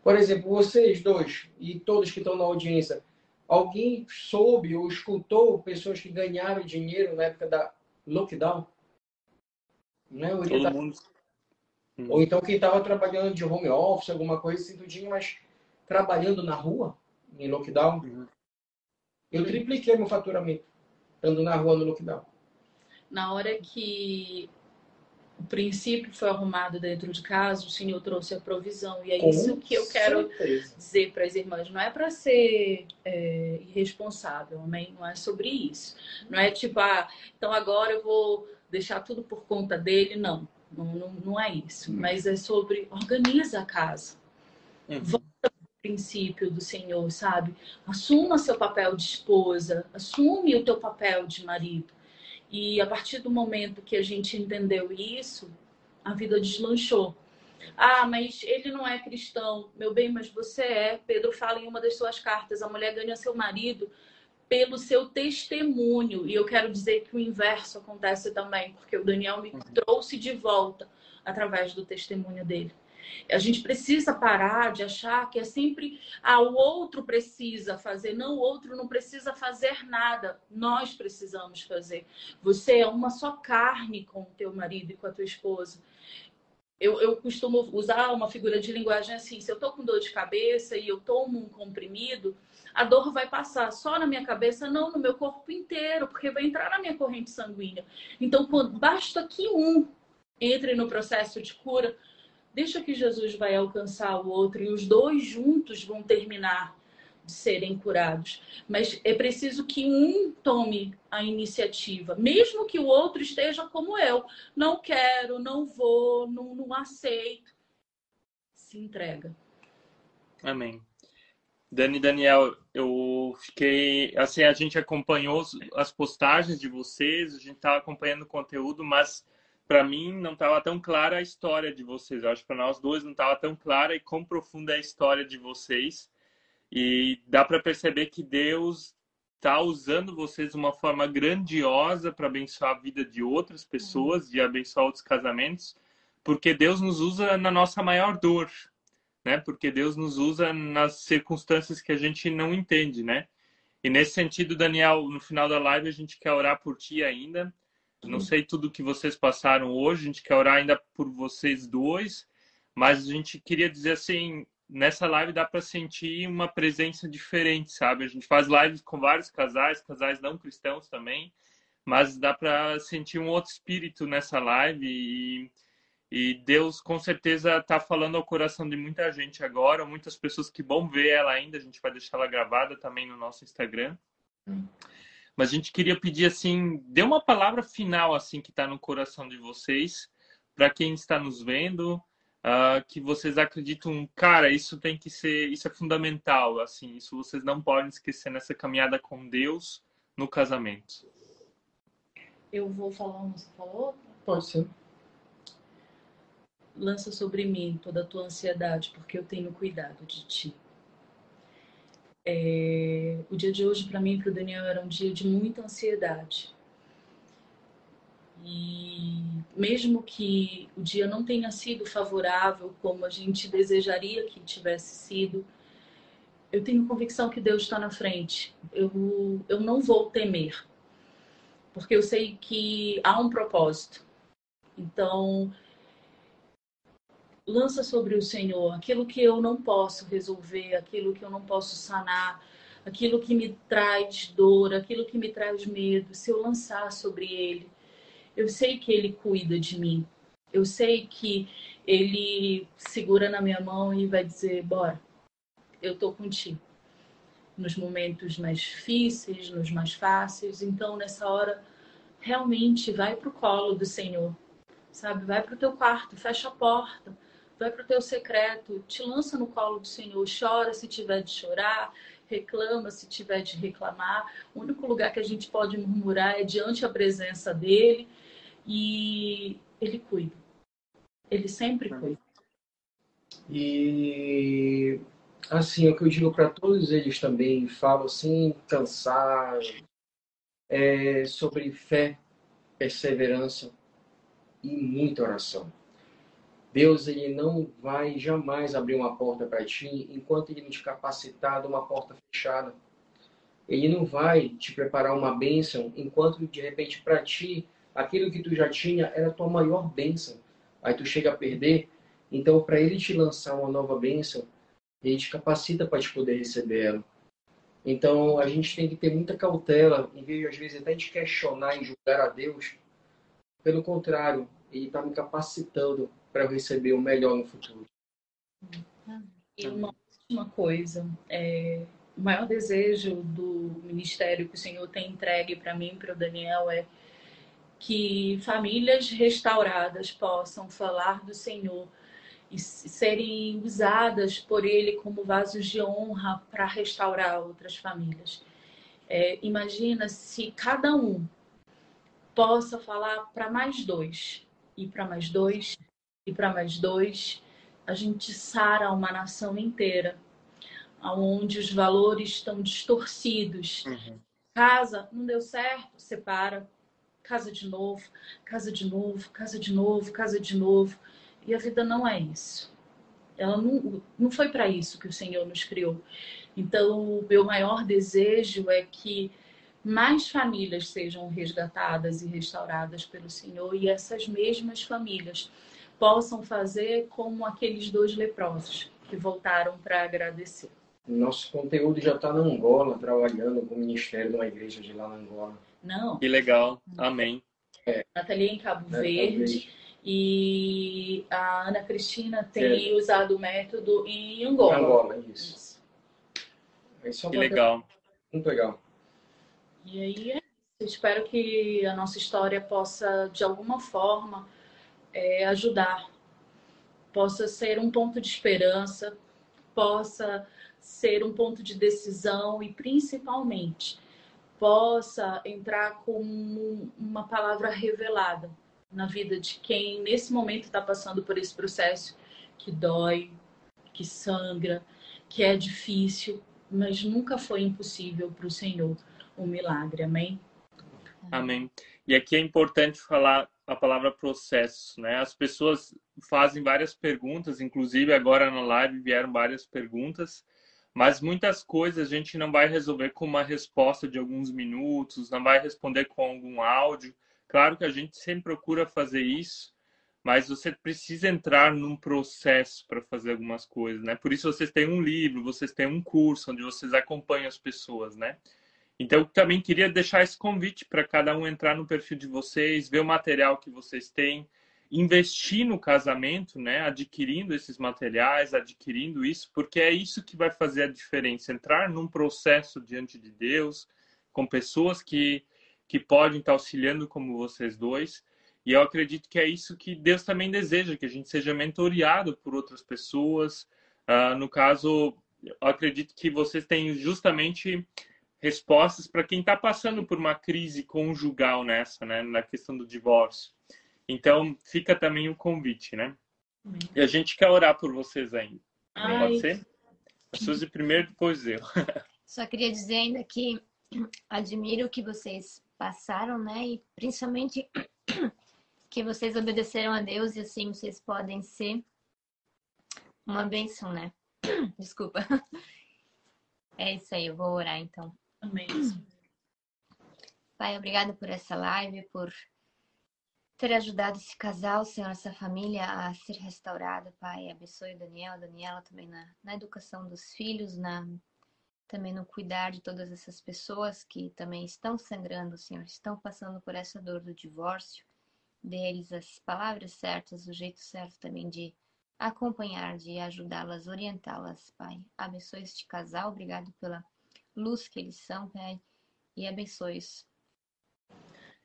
Speaker 4: Por exemplo, vocês dois e todos que estão na audiência, alguém soube ou escutou pessoas que ganharam dinheiro na época da lockdown? Né? Ou,
Speaker 2: Todo tá... mundo.
Speaker 4: ou então quem estava trabalhando de home office, alguma coisa assim, tudinho, mas trabalhando na rua, em lockdown. Uhum. Eu tripliquei meu faturamento, estando na rua no lockdown.
Speaker 3: Na hora que o princípio foi arrumado dentro de casa, o Senhor trouxe a provisão. E é Com isso que eu quero certeza. dizer para as irmãs. Não é para ser é, irresponsável, amém? Não é sobre isso. Não é tipo, ah, então agora eu vou deixar tudo por conta dele. Não. Não, não, não é isso. Hum. Mas é sobre organiza a casa. Uhum. Volta para o princípio do Senhor, sabe? Assuma seu papel de esposa, assume o teu papel de marido. E a partir do momento que a gente entendeu isso, a vida deslanchou. Ah, mas ele não é cristão. Meu bem, mas você é. Pedro fala em uma das suas cartas: a mulher ganha seu marido pelo seu testemunho. E eu quero dizer que o inverso acontece também, porque o Daniel me trouxe de volta através do testemunho dele. A gente precisa parar de achar que é sempre ah, o outro precisa fazer. Não, o outro não precisa fazer nada. Nós precisamos fazer. Você é uma só carne com o teu marido e com a tua esposa. Eu, eu costumo usar uma figura de linguagem assim: se eu tô com dor de cabeça e eu tomo um comprimido, a dor vai passar só na minha cabeça, não no meu corpo inteiro, porque vai entrar na minha corrente sanguínea. Então, basta que um entre no processo de cura, deixa que Jesus vai alcançar o outro e os dois juntos vão terminar de serem curados. Mas é preciso que um tome a iniciativa, mesmo que o outro esteja como eu. Não quero, não vou, não, não aceito. Se entrega.
Speaker 2: Amém. Dani Daniel, eu fiquei. Assim, a gente acompanhou as postagens de vocês, a gente estava acompanhando o conteúdo, mas para mim não estava tão clara a história de vocês. Eu acho que para nós dois não estava tão clara e quão profunda é a história de vocês. E dá para perceber que Deus está usando vocês de uma forma grandiosa para abençoar a vida de outras pessoas, de abençoar outros casamentos, porque Deus nos usa na nossa maior dor né? Porque Deus nos usa nas circunstâncias que a gente não entende, né? E nesse sentido, Daniel, no final da live a gente quer orar por ti ainda. Não sei tudo que vocês passaram hoje, a gente quer orar ainda por vocês dois, mas a gente queria dizer assim, nessa live dá para sentir uma presença diferente, sabe? A gente faz lives com vários casais, casais não cristãos também, mas dá para sentir um outro espírito nessa live e e Deus com certeza está falando ao coração de muita gente agora, muitas pessoas que vão ver ela ainda. A gente vai deixar ela gravada também no nosso Instagram. Hum. Mas a gente queria pedir assim, dê uma palavra final assim que está no coração de vocês para quem está nos vendo, uh, que vocês acreditam, cara, isso tem que ser, isso é fundamental, assim, isso vocês não podem esquecer nessa caminhada com Deus no casamento.
Speaker 3: Eu vou falar uma, você falou?
Speaker 4: Pode ser
Speaker 3: lança sobre mim toda a tua ansiedade, porque eu tenho cuidado de ti. É, o dia de hoje, para mim e para o Daniel, era um dia de muita ansiedade. E mesmo que o dia não tenha sido favorável como a gente desejaria que tivesse sido, eu tenho convicção que Deus está na frente. Eu, eu não vou temer, porque eu sei que há um propósito. Então, lança sobre o Senhor aquilo que eu não posso resolver, aquilo que eu não posso sanar, aquilo que me traz dor, aquilo que me traz medo. Se eu lançar sobre Ele, eu sei que Ele cuida de mim. Eu sei que Ele segura na minha mão e vai dizer: Bora, eu tô contigo. Nos momentos mais difíceis, nos mais fáceis. Então, nessa hora, realmente vai pro colo do Senhor, sabe? Vai pro teu quarto, fecha a porta vai para o teu secreto, te lança no colo do Senhor, chora se tiver de chorar, reclama se tiver de reclamar. O único lugar que a gente pode murmurar é diante a presença dele e ele cuida. Ele sempre cuida.
Speaker 4: E assim, é o que eu digo para todos eles também, falo assim, cansar, é, sobre fé, perseverança e muita oração. Deus ele não vai jamais abrir uma porta para ti enquanto ele não te capacitar de uma porta fechada. Ele não vai te preparar uma bênção enquanto de repente para ti aquilo que tu já tinha era a tua maior bênção. Aí tu chega a perder. Então para ele te lançar uma nova bênção, ele te capacita para te poder receber ela. Então a gente tem que ter muita cautela em vez às vezes até de questionar e julgar a Deus. Pelo contrário, ele está me capacitando para eu receber o melhor no futuro.
Speaker 3: E uma última coisa, é, o maior desejo do ministério que o Senhor tem entregue para mim, para o Daniel, é que famílias restauradas possam falar do Senhor e serem usadas por Ele como vasos de honra para restaurar outras famílias. É, imagina se cada um possa falar para mais dois, e para mais dois, e para mais dois, a gente sara uma nação inteira, onde os valores estão distorcidos. Uhum. Casa, não deu certo, separa. Casa de novo, casa de novo, casa de novo, casa de novo. E a vida não é isso. Ela não, não foi para isso que o Senhor nos criou. Então, o meu maior desejo é que mais famílias sejam resgatadas e restauradas pelo Senhor e essas mesmas famílias possam fazer como aqueles dois leprosos que voltaram para agradecer.
Speaker 4: Nosso conteúdo já está na Angola, trabalhando com o ministério de uma igreja de lá na Angola.
Speaker 3: Não.
Speaker 2: Que legal. Amém.
Speaker 3: É. Natalia em Cabo é, Verde. E a Ana Cristina tem é. usado o método em Angola.
Speaker 4: Angola, isso.
Speaker 2: isso. que legal.
Speaker 4: Muito legal.
Speaker 3: E aí, é espero que a nossa história possa, de alguma forma, é, ajudar, possa ser um ponto de esperança, possa ser um ponto de decisão e, principalmente, possa entrar como uma palavra revelada na vida de quem nesse momento está passando por esse processo que dói, que sangra, que é difícil, mas nunca foi impossível para o Senhor um milagre. Amém?
Speaker 2: Amém. E aqui é importante falar a palavra processo, né? As pessoas fazem várias perguntas, inclusive agora na live vieram várias perguntas, mas muitas coisas a gente não vai resolver com uma resposta de alguns minutos, não vai responder com algum áudio. Claro que a gente sempre procura fazer isso, mas você precisa entrar num processo para fazer algumas coisas, né? Por isso vocês têm um livro, vocês têm um curso onde vocês acompanham as pessoas, né? Então, também queria deixar esse convite para cada um entrar no perfil de vocês, ver o material que vocês têm, investir no casamento, né? Adquirindo esses materiais, adquirindo isso, porque é isso que vai fazer a diferença. Entrar num processo diante de Deus, com pessoas que, que podem estar auxiliando como vocês dois. E eu acredito que é isso que Deus também deseja, que a gente seja mentoreado por outras pessoas. Uh, no caso, eu acredito que vocês têm justamente respostas para quem está passando por uma crise conjugal nessa, né, na questão do divórcio. Então, fica também o convite, né? E a gente quer orar por vocês ainda. Ai. Pode ser? A Suzy primeiro, depois eu.
Speaker 1: Só queria dizer ainda que admiro o que vocês passaram, né? E principalmente que vocês obedeceram a Deus e assim vocês podem ser uma bênção, né? Desculpa. É isso aí, eu vou orar então.
Speaker 3: Amém.
Speaker 1: Pai, obrigado por essa live, por ter ajudado esse casal, Senhor, essa família a ser restaurada, Pai. Abençoe o Daniel, Daniela também na, na educação dos filhos, na também no cuidar de todas essas pessoas que também estão sangrando, Senhor, estão passando por essa dor do divórcio, deles as palavras certas, o jeito certo também de acompanhar, de ajudá-las, orientá-las, Pai. Abençoe este casal, obrigado pela luz que eles são, Pai, e abençoe-os.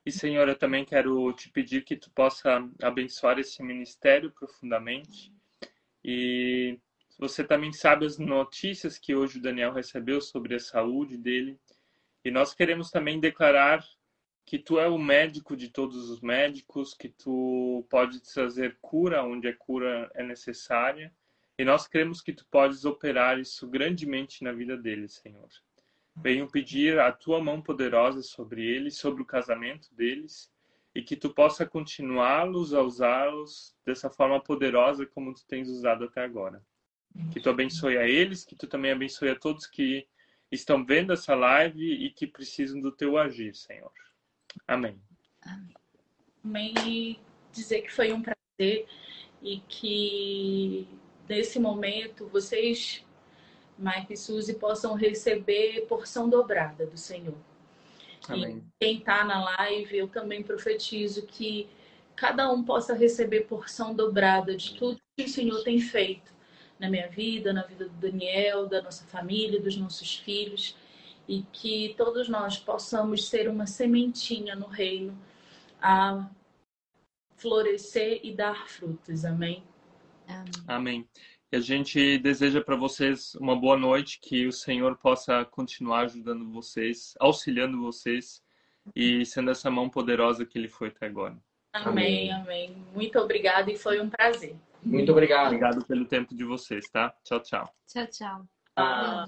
Speaker 2: E, Senhor, eu também quero te pedir que tu possa abençoar esse ministério profundamente. E você também sabe as notícias que hoje o Daniel recebeu sobre a saúde dele. E nós queremos também declarar que tu é o médico de todos os médicos, que tu pode trazer cura onde a cura é necessária. E nós cremos que tu podes operar isso grandemente na vida dele, Senhor. Venho pedir a tua mão poderosa sobre eles, sobre o casamento deles, e que tu possa continuá-los a usá-los dessa forma poderosa como tu tens usado até agora. Que tu abençoe a eles, que tu também abençoe a todos que estão vendo essa live e que precisam do teu agir, Senhor. Amém.
Speaker 3: Amém. E dizer que foi um prazer e que nesse momento vocês Mike e Suzy possam receber porção dobrada do Senhor. Amém. E quem está na live, eu também profetizo que cada um possa receber porção dobrada de tudo que o Senhor tem feito na minha vida, na vida do Daniel, da nossa família, dos nossos filhos, e que todos nós possamos ser uma sementinha no reino, a florescer e dar frutos. Amém.
Speaker 2: Amém. Amém. E a gente deseja para vocês uma boa noite, que o Senhor possa continuar ajudando vocês, auxiliando vocês e sendo essa mão poderosa que ele foi até agora.
Speaker 3: Amém, amém. amém. Muito obrigada e foi um prazer.
Speaker 4: Muito obrigado.
Speaker 2: Obrigado pelo tempo de vocês, tá? Tchau, tchau.
Speaker 1: Tchau, tchau.
Speaker 3: Ah.